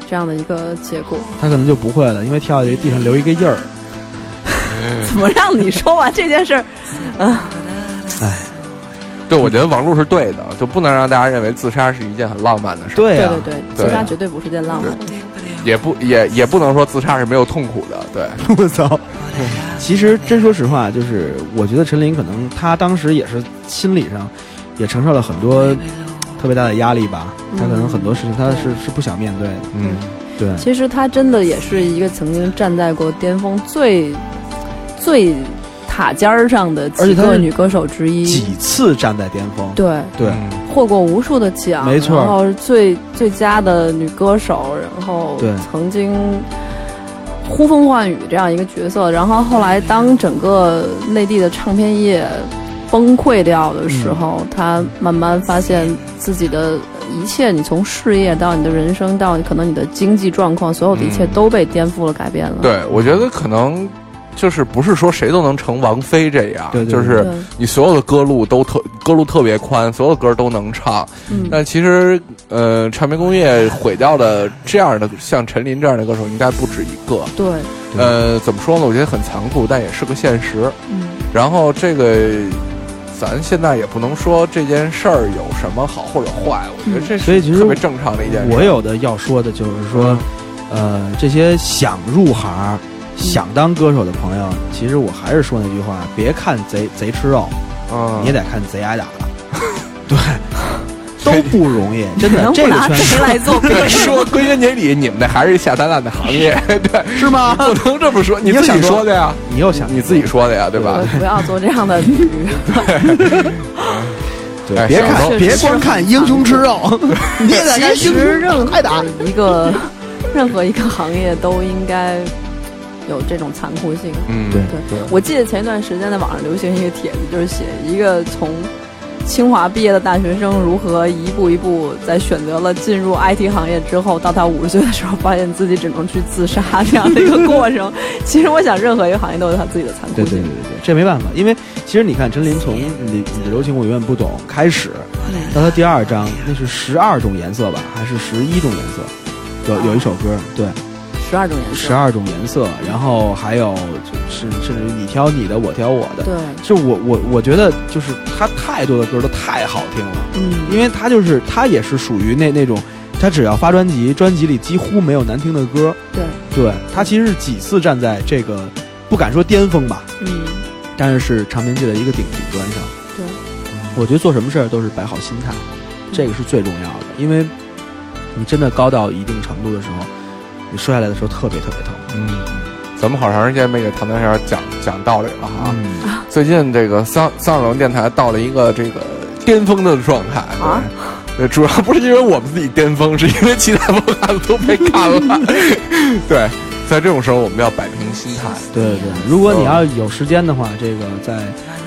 这样的一个结果？他可能就不会了，因为跳下去地上留一个印儿。怎么让你说完这件事儿？对，我觉得王璐是对的，就不能让大家认为自杀是一件很浪漫的事对对，对自杀绝对不是件浪漫的事。也不也也不能说自杀是没有痛苦的。对，我操！其实真说实话，就是我觉得陈琳可能她当时也是心理上也承受了很多特别大的压力吧。她可能很多事情她是是不想面对的。嗯，对，其实她真的也是一个曾经站在过巅峰最最塔尖儿上的几个女歌手之一。几次站在巅峰。对，对，嗯获过无数的奖，没错然后是最最佳的女歌手，然后对曾经呼风唤雨这样一个角色，然后后来当整个内地的唱片业崩溃掉的时候，嗯她慢慢发现自己的一切，你从事业到你的人生到可能你的经济状况，所有的一切嗯都被颠覆了、改变了。对，我觉得可能就是不是说谁都能成王菲这样，对对就是你所有的歌路都特歌路特别宽，所有的歌都能唱。嗯，但其实，呃，唱片工业毁掉的这样的像陈琳这样的歌手应该不止一个。对，呃，怎么说呢？我觉得很残酷，但也是个现实。嗯，然后这个，咱现在也不能说这件事儿有什么好或者坏，我觉得这所以其实是特别正常的一件事。我有的要说的就是说，呃，这些想入行、想当歌手的朋友，其实我还是说那句话：别看贼贼吃肉，嗯，你也得看贼挨打。对，都不容易，真的。这不拿谁个圈子来做说归根结底，你们那还是下三滥的行业，对，是吗？不能这么说，你自己你又想说说的呀，你又想你自己说的呀，对吧？不要做这样的比喻。对，别看别光看英雄吃肉，你也得看其英雄实任何挨打。一个任何一个行业都应该有这种残酷性。嗯，对对，我记得前一段时间在网上流行一个帖子，就是写一个从清华毕业的大学生如何一步一步在选择了进入 IT 行业之后，到他五十岁的时候，发现自己只能去自杀这样的一个过程。其实我想，任何一个行业都有它自己的残酷性。对对对对对，这没办法，因为其实你看陈琳从你你的柔情我永远不懂开始，到他第二章那是十二种颜色吧，还是十一种颜色？有有一首歌，对，十二种颜色。十二种颜色，然后还有就是甚至于你挑你的，我挑我的。对，就我我我觉得就是他太多的歌都太好听了，嗯，因为他就是他也是属于那那种，他只要发专辑，专辑里几乎没有难听的歌。对，对他其实是几次站在这个不敢说巅峰吧，嗯，但是是唱片界的一个顶顶端上。对，我觉得做什么事儿都是摆好心态，这个是最重要的，因为你真的高到一定程度的时候，你摔下来的时候特别特别疼。嗯，咱们好长时间没给唐大仙讲讲道理了哈。嗯，最近这个三三二龙电台到了一个这个巅峰的状态啊主要不是因为我们自己巅峰，是因为其他播客都被看了。对，在这种时候我们要摆平心态。对对对，如果你要有时间的话，这个在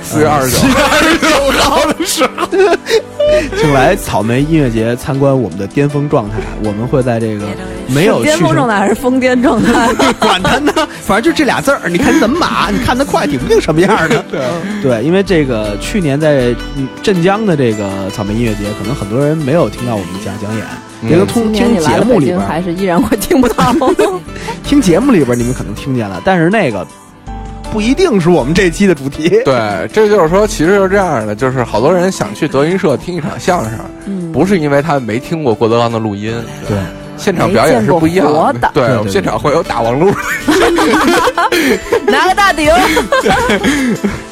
四月二十九，二十九号的时候，请来草莓音乐节参观我们的巅峰状态。我们会在这个没有巅峰状态还是疯癫状态？管他呢，反正就这俩字儿，你看你怎么码，你看得快，顶不定什么样的。对对，因为这个去年在嗯镇江的这个草莓音乐节，可能很多人没有听到我们讲讲演，这个通听节目里边，还是依然会听不到。听节目里边你们可能听见了，但是那个不一定是我们这期的主题。对，这就是说，其实是这样的，就是好多人想去德云社听一场相声，嗯，不是因为他没听过郭德纲的录音，对，现场表演是不一样的。对，我们现场会有打王路，拿个大顶。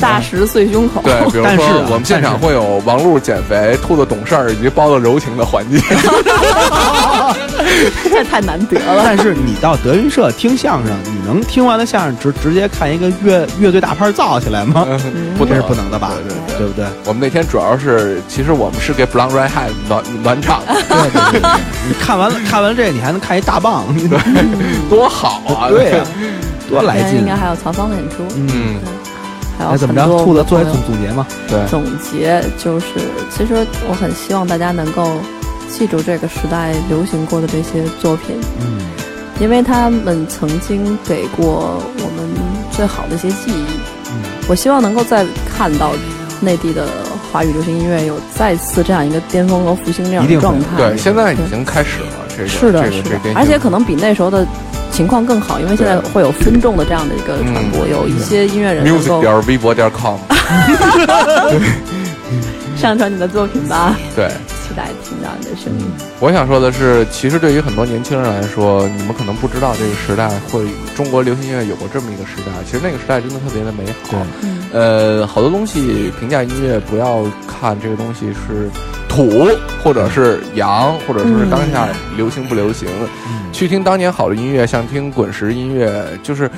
大石碎胸口。对，比如但是我们现场会有王璐减肥、兔子懂事儿以及包子柔情的环节。这太难得了。但是你到德云社听相声，你能听完了相声直直接看一个乐乐队大牌造起来吗？嗯不能这是不能的吧？对对对不对？我们那天主要是，其实我们是给 Blonde Red Hat 暖暖场的，对对对对，你看完了看完这个，你还能看一大棒，对 多好啊！对呀，多来劲应该！还有曹芳的演出，嗯，还有那怎么着？很多兔子做一总总结嘛？对，总结就是，其实我很希望大家能够记住这个时代流行过的这些作品，嗯，因为他们曾经给过我们最好的一些记忆。嗯我希望能够再看到内地的华语流行音乐有再次这样一个巅峰和复兴这样的状态。对，现在已经开始了，这个是的，这个是的。这个，而且可能比那时候的情况更好，因为现在会有分众的这样的一个传播，有一些音乐人能 music 够点微博点 com，上传你的作品吧，对。期待听到你的声音。我想说的是，其实对于很多年轻人来说，你们可能不知道这个时代会中国流行音乐有过这么一个时代。其实那个时代真的特别的美好。嗯呃，好多东西评价音乐，不要看这个东西是土，或者是洋，或者说是当下流行不流行。去听当年好的音乐，像听滚石音乐，就是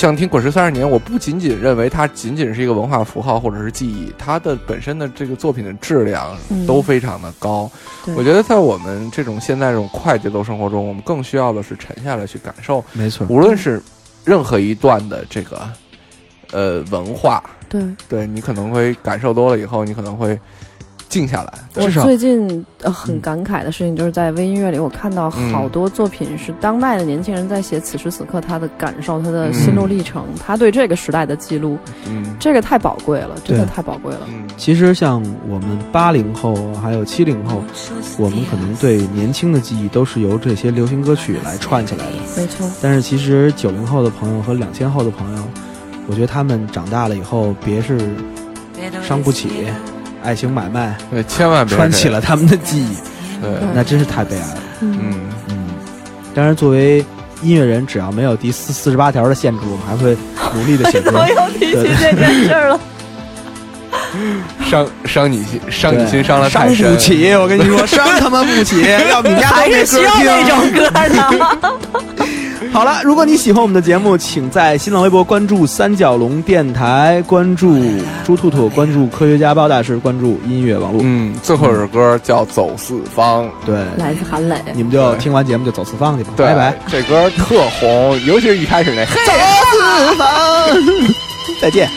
像听滚石三十年。我不仅仅认为它仅仅是一个文化符号或者是记忆，它的本身的这个作品的质量嗯都非常的高。对我觉得在我们这种现在这种快节奏生活中，我们更需要的是沉下来去感受，没错，无论是任何一段的这个呃文化，对，对你可能会感受多了以后，你可能会静下来。我至少最近呃很感慨的事情，就是在微音乐里，我看到好多作品是当代的年轻人在写此时此刻他的感受、他的心路历程，他对这个时代的记录，嗯这个太宝贵了，真的太宝贵了。嗯，其实像我们八零后还有七零后，我们可能对年轻的记忆都是由这些流行歌曲来串起来的。没错，但是其实九零后的朋友和两千后的朋友，我觉得他们长大了以后，别是伤不起，爱情买卖对，千万别穿起了他们的记忆，对，那真是太悲哀了。嗯，嗯，嗯，当然，作为音乐人，只要没有第四四十八条的限制，我们还会努力的写歌。我又提起这件事儿了。伤伤你心，伤你对心伤的伤太深不。起，我跟你说，伤他妈不起，要不你家还是需要那听。种歌的。好了，如果你喜欢我们的节目，请在新浪微博关注三角龙电台，关注猪兔兔，关注科学家包大师，关注音乐网络。嗯，最后一首歌叫《走四方》，对，来自韩磊，你们就听完节目就走四方去吧，拜拜。这歌特红，尤其是一开始那，走四方，再见。